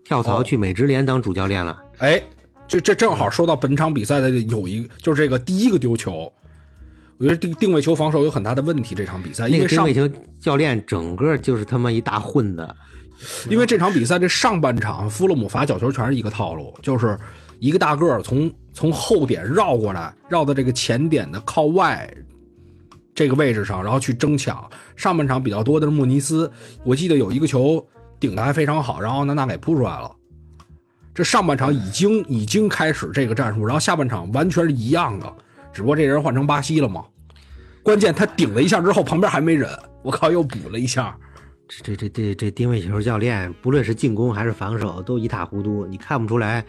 跳槽哦去美职联当主教练了。哎，这这正好说到本场比赛的有一个，就是这个第一个丢球，我觉得定定位球防守有很大的问题。这场比赛，因为上那个定位球教练整个就是他妈一大混子，因为这场比赛这上半场，弗洛姆罚角球全是一个套路，就是一个大个儿从从后点绕过来，绕到这个前点的靠外这个位置上，然后去争抢。上半场比较多的是穆尼斯，我记得有一个球顶的还非常好，然后奥纳纳给扑出来了。这上半场已经已经开始这个战术，然后下半场完全是一样的，只不过这人换成巴西了嘛。关键他顶了一下之后，旁边还没人，我靠，又补了一下。这这这这定位球教练，不论是进攻还是防守，都一塌糊涂，你看不出来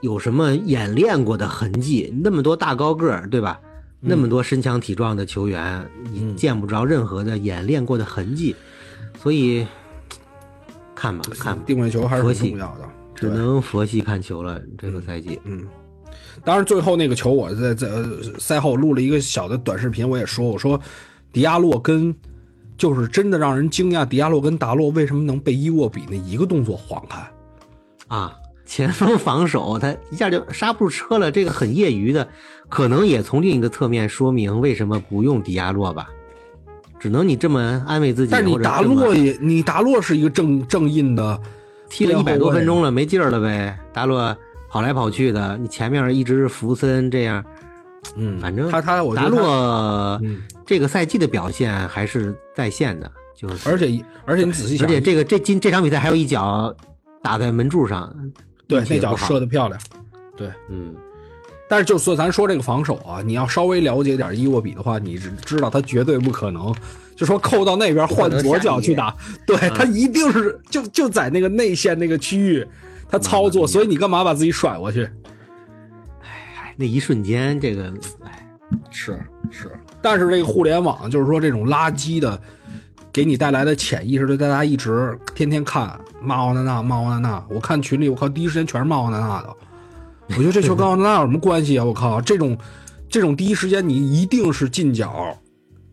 有什么演练过的痕迹。那么多大高个儿，对吧？那么多身强体壮的球员，你见不着任何的演练过的痕迹，所以看吧看吧，定位球还是重要的。只能佛系看球了。这个赛季，嗯，当然最后那个球，我在在呃赛后录了一个小的短视频，我也说，我说迪亚洛跟就是真的让人惊讶，迪亚洛跟达洛为什么能被伊沃比那一个动作晃开？啊，前锋防守他一下就刹不住车了，这个很业余的，可能也从另一个侧面说明为什么不用迪亚洛吧。只能你这么安慰自己，但是你达洛也，你达洛是一个正正印的，踢了一百多分钟了，没劲儿了呗。达洛跑来跑去的，你前面一直是福森这样，嗯，反正他他我觉达洛嗯，这个赛季的表现还是在线的，就是而且而且你仔细想，而且这个这今这场比赛还有一脚打在门柱上，对那脚射的漂亮，对。嗯，但是就说咱说这个防守啊，你要稍微了解点伊沃比的话，你知知道他绝对不可能，就说扣到那边换左脚去打，对他一定是就就在那个内线那个区域，他操作，所以你干嘛把自己甩过去？哎，那一瞬间，这个，哎，是是，但是这个互联网就是说这种垃圾的，给你带来的潜意识，就大家一直天天看骂奥纳纳，骂奥纳纳。我看群里，我靠，第一时间全是骂奥纳纳的。我觉得这球跟奥纳纳有什么关系啊？我靠，这种这种第一时间你一定是近角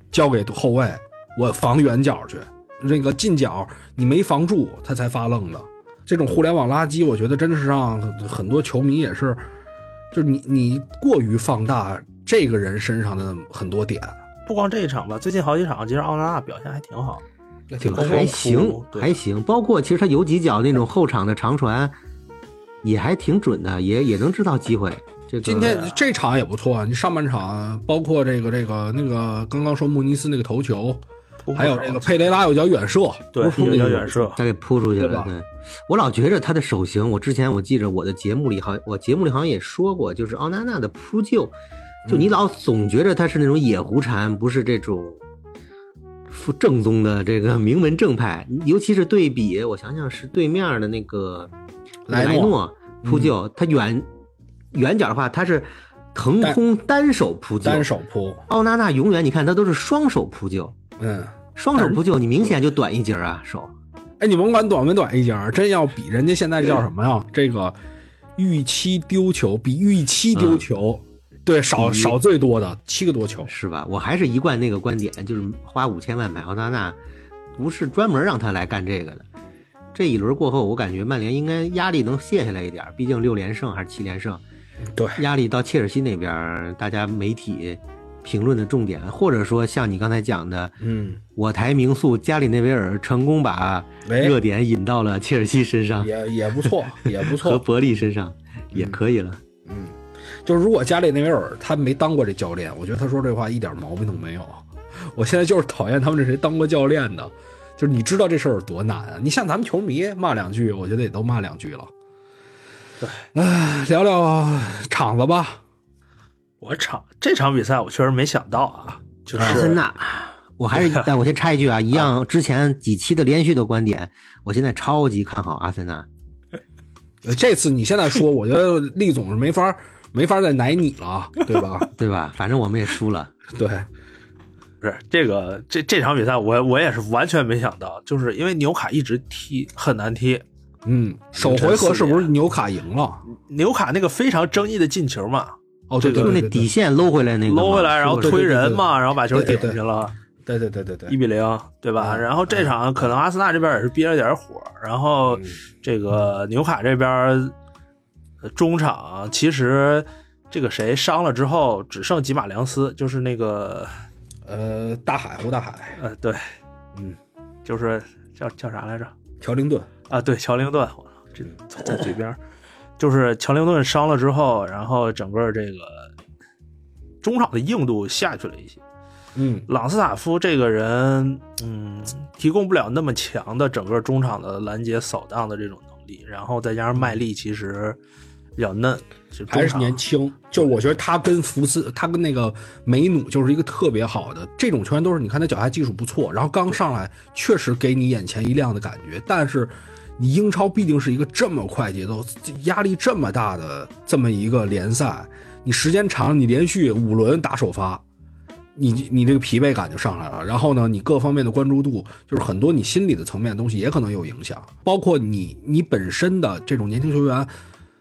交给后卫，我防远角去。那个近角你没防住，他才发愣的。这种互联网垃圾，我觉得真的是让很多球迷也是，就是你你过于放大这个人身上的很多点。不光这一场吧，最近好几场，其实奥纳纳表现还挺好，挺还行还行。包括其实他有几脚那种后场的长传，也还挺准的，也也能制造机会。这个今天这场也不错，你上半场包括这个这个那个刚刚说穆尼斯那个头球，还有这个佩雷拉有叫远射，对扑出有那个脚远射，他给扑出去。了对，我老觉着他的手型，我之前我记着我的节目里好像我节目里好像也说过，就是奥纳纳的扑救，就嗯。你老总觉着他是那种野狐禅，不是这种。正宗的这个名门正派，尤其是对比，我想想是对面的那个莱诺扑救，他远远角的话，他是腾空单手扑救，单手扑，奥纳纳永远你看他都是双手扑救，嗯，双手不救，你明显就短一截啊手。哎，你甭管短没短一截儿，真要比人家现在叫什么呀？这个预期丢球比预期丢球，对少少最多的七个多球，是吧？我还是一贯那个观点，就是花五千万买奥纳纳，不是专门让他来干这个的。这一轮过后，我感觉曼联应该压力能卸下来一点，毕竟六连胜还是七连胜，对，压力到切尔西那边，大家媒体评论的重点，或者说像你刚才讲的，嗯，我台名宿加里内维尔成功把哎热点引到了切尔西身上，也也不错，也不错和错，伯利身上也可以了。嗯就是如果加里内维尔他没当过这教练，我觉得他说这话一点毛病都没有。我现在就是讨厌他们这谁当过教练的，就是你知道这事儿有多难啊！你像咱们球迷骂两句，我觉得也都骂两句了。对，哎，聊聊场子吧。我场这场比赛我确实没想到啊，就阿森是纳，我还是，但我先插一句啊，一样之前几期的连续的观点，我现在超级看好阿森纳。呃这次你现在说，我觉得 厉总是没法没法再奶你了，对吧？对吧？反正我们也输了，对，不是这个这这场比赛我我也是完全没想到，就是因为纽卡一直踢很难踢，嗯，首回合是不是纽卡赢了？纽卡那个非常争议的进球嘛，哦，对对就对对对那底线搂回来那个嘛，搂回来然后推人嘛，然后把球顶对对对进去了，对对对对对一，比零，对吧？嗯然后这场可能阿森纳这边也是憋了点火，然后嗯。这个纽卡这边呃中场其实这个谁伤了之后只剩吉马良斯，就是那个呃，大海胡大海，呃对，嗯，就是叫叫啥来着？乔林顿，啊，对，乔灵顿，这在嘴边儿，就是乔灵顿伤了之后，然后整个这个中场的硬度下去了一些。嗯，朗斯塔夫这个人，嗯，提供不了那么强的整个中场的拦截扫荡的这种能力，然后再加上麦利其实比较嫩，还是年轻，就我觉得他跟福斯，他跟那个梅努就是一个特别好的这种球员，都是你看他脚下技术不错，然后刚上来确实给你眼前一亮的感觉，但是你英超必定是一个这么快节奏、压力这么大的这么一个联赛，你时间长，你连续五轮打首发。你你这个疲惫感就上来了，然后呢，你各方面的关注度，就是很多你心理的层面的东西也可能有影响，包括你你本身的这种年轻球员，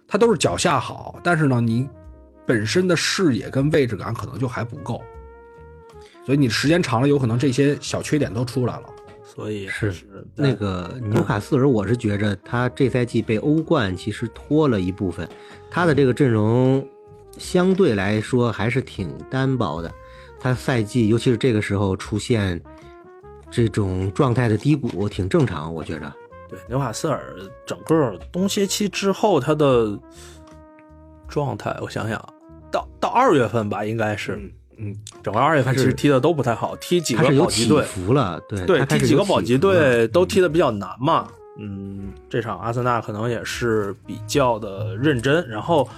他都是脚下好，但是呢，你本身的视野跟位置感可能就还不够，所以你时间长了，有可能这些小缺点都出来了。所以是是那个纽卡斯尔，我是觉着他这赛季被欧冠其实拖了一部分，他的这个阵容相对来说还是挺单薄的。他赛季尤其是这个时候出现这种状态的低谷，挺正常，我觉着。对纽卡斯尔整个冬歇期之后他的状态，我想想，到到二月份吧，应该是，嗯，整个二月份其实踢的都不太好，踢几个保级队，服了，对对，踢几个保级队都踢的比较难嘛。嗯，这场阿森纳可能也是比较的认真，然后，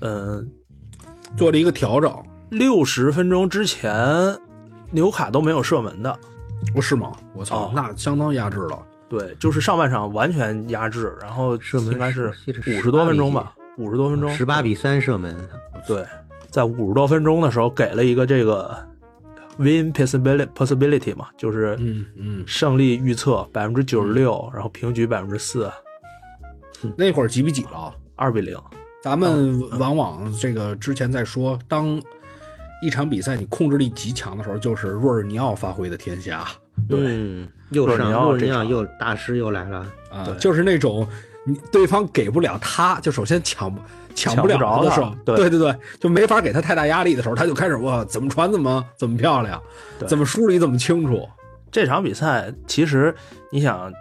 嗯、做了一个调整，六十分钟之前纽卡都没有射门的，不是吗？我操，哦那相当压制了。对，就是上半场完全压制，然后射门应该是五十多分钟吧，五十多分钟，十八比三射门，对，在五十多分钟的时候给了一个这个 win possibility possibility 嘛，就是嗯嗯，胜利预测百分之九十六，然后平局百分之四，那会儿几比几了？二比零。咱们往往这个之前在说，当一场比赛你控制力极强的时候，就是若尔尼奥发挥的天下。对，嗯，又若尔尼奥上若尔尼奥这场又大师又来了，啊对，就是那种你对方给不了他，就首先抢不抢不着的时候，对对对对，就没法给他太大压力的时候，他就开始哇，怎么传怎么怎么漂亮，怎么梳理怎么清楚，这场比赛其实你想，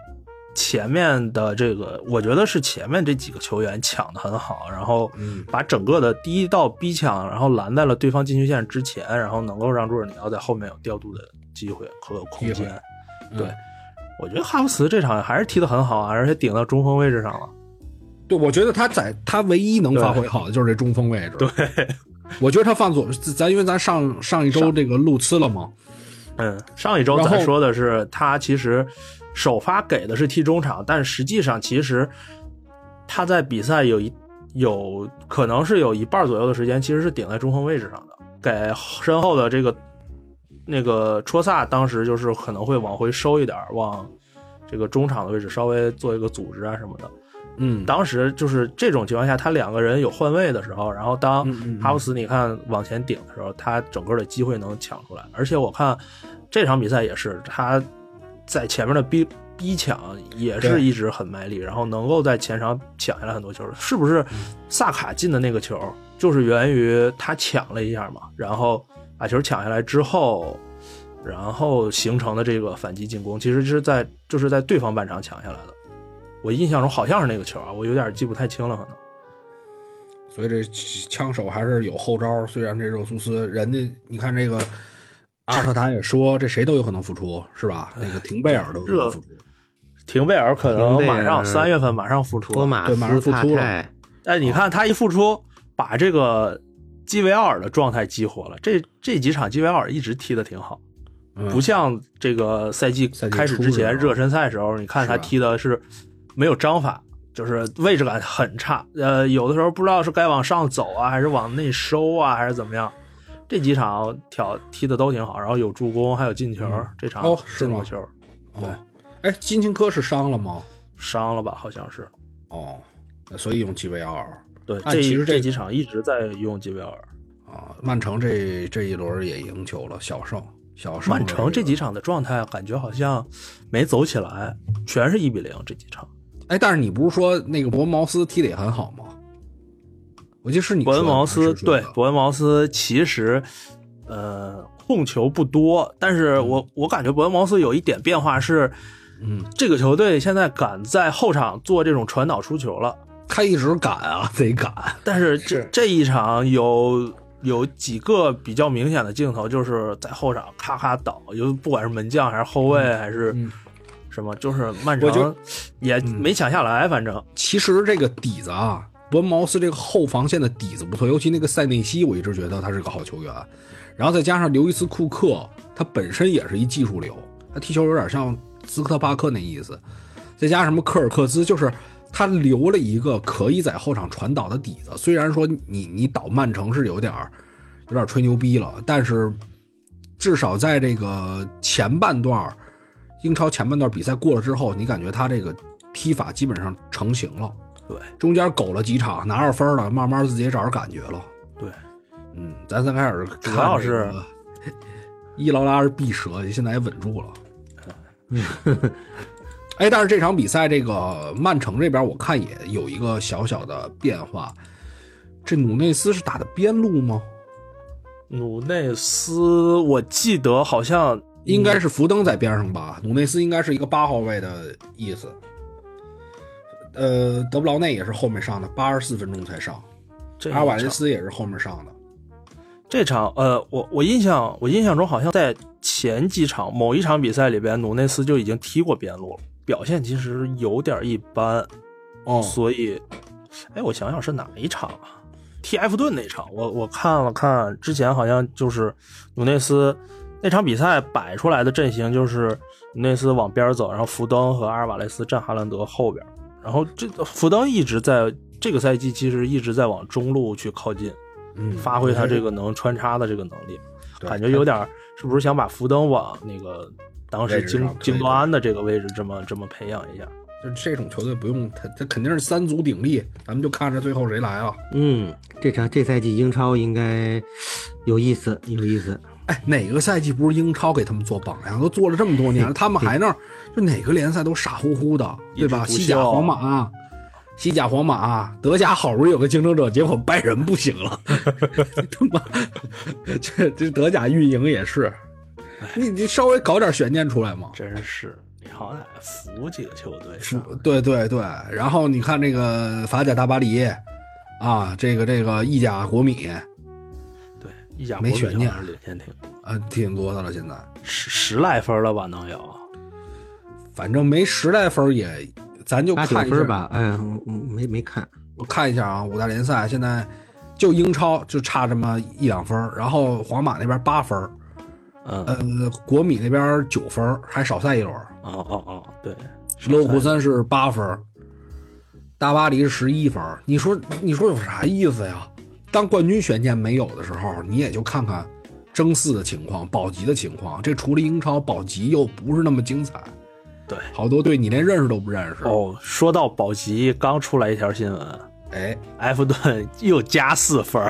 前面的这个，我觉得是前面这几个球员抢的很好，然后嗯。把整个的第一道逼抢，然后拦在了对方禁区线之前，然后能够让朱尔尼奥在后面有调度的机会和空间会。对嗯我觉得哈弗茨这场还是踢得很好啊，而且顶到中锋位置上了。对，我觉得他在他唯一能发挥好的就是这中锋位置。对，我觉得他放左，咱因为咱上上一周这个路痴了嘛，嗯，上一周咱说的是他其实首发给的是踢中场，但实际上其实他在比赛有一有可能是有一半左右的时间其实是顶在中锋位置上的，给身后的这个那个戳萨当时就是可能会往回收一点儿，往这个中场的位置稍微做一个组织啊什么的。嗯，当时就是这种情况下，他两个人有换位的时候，然后当哈弗斯你看往前顶的时候，他整个的机会能抢出来。而且我看这场比赛也是他在前面的逼逼抢也是一直很卖力，然后能够在前场抢下来很多球。是不是萨卡进的那个球就是源于他抢了一下嘛？然后把球抢下来之后。然后形成的这个反击进攻，其实是在就是在对方半场抢下来的。我印象中好像是那个球啊，我有点记不太清了，可能。所以这枪手还是有后招。虽然这热苏斯人家，你看这个阿尔特塔也说，这谁都有可能复出，是吧？那个廷贝尔都有可能复出。廷贝尔可能马上三月份马上复出托，马对马上复出了泰，哎，你看他一复出，把这个基维奥尔的状态激活了。这这几场基维奥尔一直踢的挺好，嗯不像这个赛季开始之前热身赛时候，你看他踢的是没有章法，就是位置感很差。呃，有的时候不知道是该往上走啊，还是往内收啊，还是怎么样。这几场挑踢的都挺好，然后有助攻，还有进球。这场进过球，哦，哎，金琴科是伤了吗？伤了吧？好像是。哦，所以用基维奥尔对，这啊其实这这几场一直在用吉维尔。啊。曼城这这一轮也赢球了，小胜小胜。曼城这几场的状态感觉好像没走起来，全是一比零这几场。哎，但是你不是说那个伯恩茅斯踢的也很好吗？我记得是你伯恩茅斯对伯恩茅斯其实呃控球不多，但是我我感觉伯恩茅斯有一点变化是，嗯，这个球队现在敢在后场做这种传导出球了，他一直赶啊，贼赶。但是这是这一场有。有几个比较明显的镜头，就是在后场咔咔倒，有不管是门将还是后卫还是嗯什么，就是曼我觉城也没抢下来，反正其实这个底子啊，伯恩茅斯这个后防线的底子不错，尤其那个塞内西，我一直觉得他是个好球员。然后再加上刘易斯库克，他本身也是一技术流，他踢球有点像斯科特巴克那意思。再加上什么科尔克斯，就是他留了一个可以在后场传导的底子。虽然说你你倒曼城是有点儿有点吹牛逼了，但是至少在这个前半段儿英超前半段比赛过了之后，你感觉他这个踢法基本上成型了。对中间苟了几场，拿着分了，慢慢自己也找着感觉了。对，嗯，咱先开始看、主要是伊劳拉是必折，现在也稳住了。哎，但是这场比赛，这个曼城这边我看也有一个小小的变化。这努内斯是打的边路吗？努内斯，我记得好像应该是福登在边上吧？努内斯应该是一个八号位的意思。呃，德布劳内也是后面上的，八十四分钟才上。这阿瓦雷斯也是后面上的。这场，呃，我我印象我印象中好像在前几场某一场比赛里边，努内斯就已经踢过边路了，表现其实有点一般，哦，所以，哎，我想想是哪一场啊？踢埃弗顿那场，我我看了看，之前好像就是努内斯那场比赛摆出来的阵型就是努内斯往边走，然后福登和阿尔瓦雷斯站哈兰德后边，然后这福登一直在这个赛季其实一直在往中路去靠近，嗯，发挥他这个能穿插的这个能力，感觉有点是不是想把福登往那个当时京位置上推京多安的这个位置这么这么培养一下？就这种球队不用他，他肯定是三足鼎立，咱们就看着最后谁来啊。嗯，这场这赛季英超应该有意思，有意思。哎，哪个赛季不是英超给他们做榜样？都做了这么多年了，他们还那儿就哪个联赛都傻乎乎的，对吧？西甲、皇马、西甲、皇马、德甲好不容易有个竞争者，结果拜仁不行了，他妈，这这德甲运营也是，你 你稍微搞点悬念出来嘛。真是，你好歹扶几个球队是，对对对，然后你看这个法甲大巴黎，啊，这个这个意甲国米，对，意甲国米没悬念领先挺多，啊，挺多的了，现在十十来分了吧，能有？反正没十来分也，咱就八看一下九分吧，哎呀，嗯嗯没没看。我看一下啊，五大联赛现在就英超就差这么一两分，然后皇马那边八分儿，嗯，呃，国米那边九分，还少赛一轮儿。哦哦哦，对，勒沃库森是八分，大巴黎是十一分。你说你说有啥意思呀？当冠军悬念没有的时候，你也就看看争四的情况、保级的情况。这除了英超，保级又不是那么精彩，对。好多队你连认识都不认识。哦，说到保级，刚出来一条新闻，哎，埃弗顿又加四分，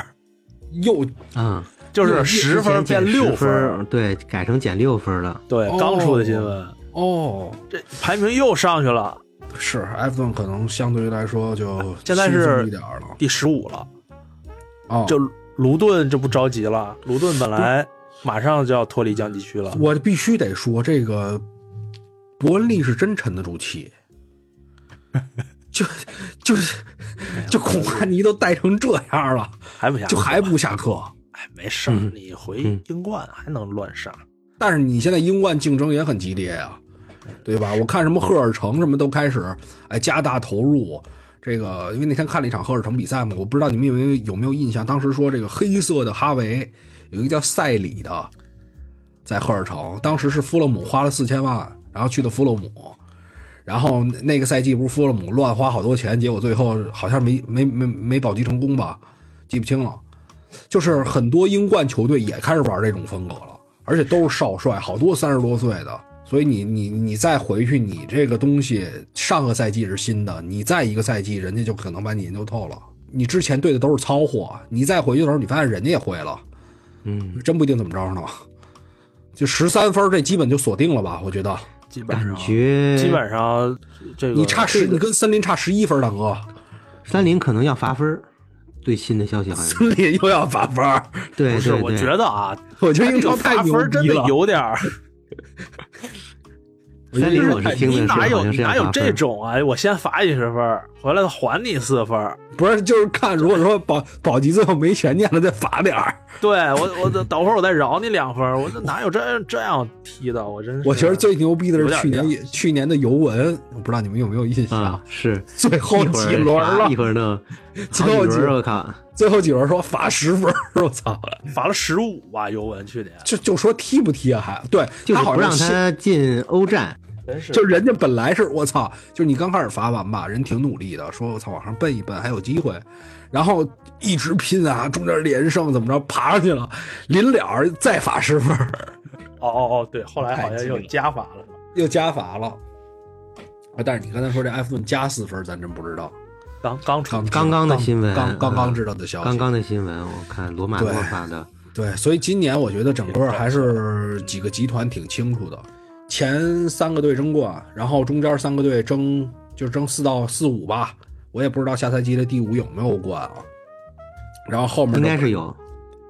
又啊，就是十分变六分对，改成减六分了。对，哦刚出的新闻，哦，这排名又上去了，是埃弗顿可能相对于来说就现在是一点儿了。第十五了。哦，就卢顿这不着急了，卢顿本来马上就要脱离降级区了。我必须得说，这个伯恩利是真沉得住气，就就是就孔帕尼都带成这样了，还不下，就还不下课。哎，没事儿，嗯你回嗯英冠还能乱杀。但是你现在英冠竞争也很激烈呀、对吧？我看什么赫尔城什么都开始哎加大投入。这个因为那天看了一场赫尔城比赛嘛，我不知道你们有没有有没有印象，当时说这个黑色的哈维有一个叫塞里的，在赫尔城，当时是弗勒姆花了四千万，然后去的弗勒姆，然后那个赛季不是弗勒姆乱花好多钱，结果最后好像没没没没保级成功吧，记不清了。就是很多英冠球队也开始玩这种风格了，而且都是少帅，好多三十多岁的。所以你你你再回去，你这个东西上个赛季是新的，你再一个赛季，人家就可能把你研究透了。你之前对的都是糙货，你再回去的时候，你发现人家也会了，嗯，真不一定怎么着呢。就十三分，这基本就锁定了吧？我觉得基本上感觉基本上这个你差十，你跟森林差十一分，大哥，森林可能要罚分儿。最新的消息好像是，森林又要罚分，不是，我觉，得啊，我觉得英超太牛分真的。有点儿。三 菱我是听的是你哪有你哪有这。种啊？我先罚一十分儿，回来还你四分。不是，就是看如果说保保级最后没悬念了，再罚点儿。对我，我等等会儿我再饶你两分。我这哪有这这样踢的？我真是。我觉得最牛逼的是去年去年的尤文，我不知道你们有没有印象？啊，是最后几轮了一，会儿呢，最后几轮儿我靠，最后几轮说罚十分，我操！罚了十五吧，尤文去年就就说踢不踢啊？还对，就是不让他进欧战。真是就人家本来是我操，就是你刚开始罚完吧，人挺努力的，说我操往上奔一奔还有机会，然后一直拼啊，中间连胜怎么着爬上去了，临了再罚十分，哦哦哦，对，后来好像又加罚了，是吧？又加罚了。啊，但是你刚才说这埃弗顿加四分，咱真不知道。刚刚出刚刚刚的新闻刚刚刚嗯知道的消息，刚刚的新闻我看罗马对诺发的，对，所以今年我觉得整个还是几个集团挺清楚的，前三个队争冠，然后中间三个队争就争四到四五吧，我也不知道下赛季的第五有没有冠啊。然后后面应该是有。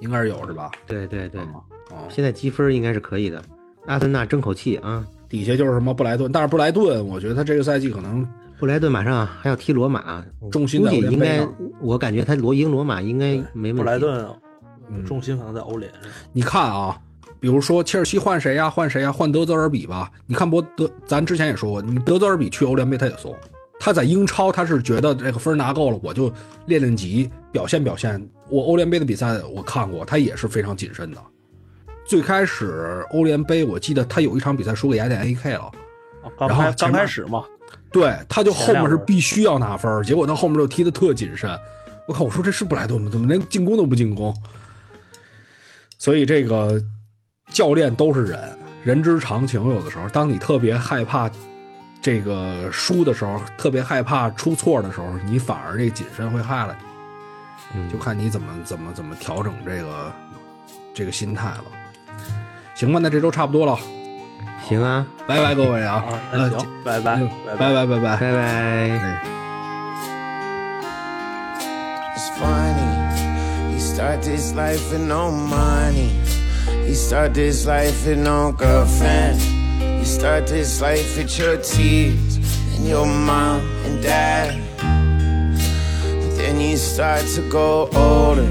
应该是有是吧？对对对，哦，现在积分应该是可以的。阿森纳争口气啊！底下就是什么布莱顿，但是布莱顿我觉得他这个赛季可能布莱顿马上还要踢罗马，重心在欧联估计应该，我感觉他罗赢罗马应该没问题。布莱顿嗯重心可能在欧联上。你看啊，比如说切尔西换谁呀？换谁呀？换德泽尔比吧。你看博德，咱之前也说过，你德泽尔比去欧联杯他也怂。他在英超他是觉得这个分拿够了，我就练练级，表现表现。我欧联杯的比赛我看过，他也是非常谨慎的。最开始欧联杯，我记得他有一场比赛输给雅典 AK 了，哦刚然后刚开始嘛，对，他就后面是必须要拿分，结果他后面就踢的特谨慎。我靠，我说这是布莱顿吗？怎么连进攻都不进攻？所以这个教练都是人，人之常情。有的时候，当你特别害怕这个输的时候，特别害怕出错的时候，你反而这谨慎会害了你。嗯就看你怎么怎么怎么调整这个这个心态了。行吧，那这周差不多了，行啊，拜拜各位啊啊，，那呃行，拜拜嗯拜拜拜拜拜。拜拜。哎 It's funny. You start this life with no money. You start this life with no girlfriend. You start this life with your tears and your mom and dad. But then you start to go older.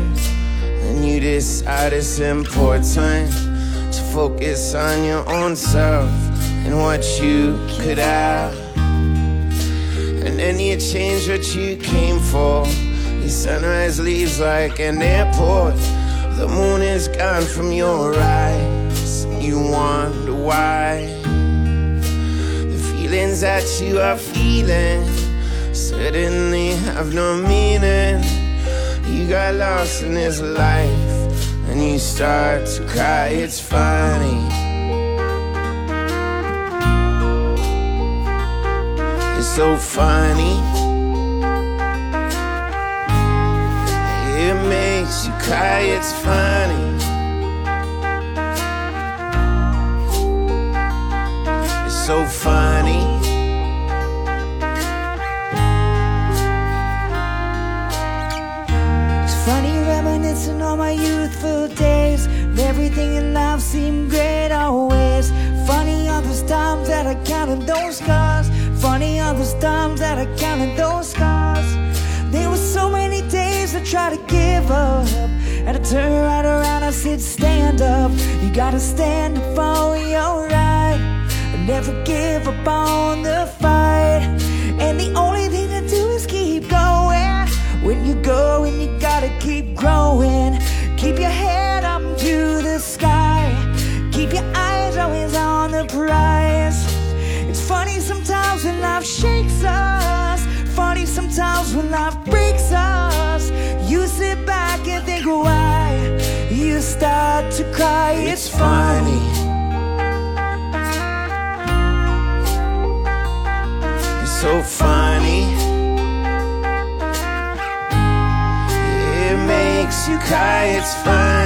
And you decide it's important to focus on your own self and what you could have. And then you change what you came for. Your sunrise leaves like an airport. The moon is gone from your eyes. And you wonder why. The feelings that you are feeling suddenly have no meaning. You got lost in this life and you start to cry. It's funny. It's so funny. It makes you cry, it's funny. It's so funny. It's funny reminiscing on my youthful days. Everything in life seemed great always. Funny all those times that I counted those scars. Funny all those times that I counted those scars. There were so many days I tried to give up. And I turned right around, I said, Stand up. You gotta stand up for your right. And never give up on the fight. And the only thing to do is keep going. When you go and you gotta keep growing. Keep your head up to the sky. Keep your eyes always on the prize. It's funny sometimes when life shakes us. Funny sometimes when life tie, it's fine.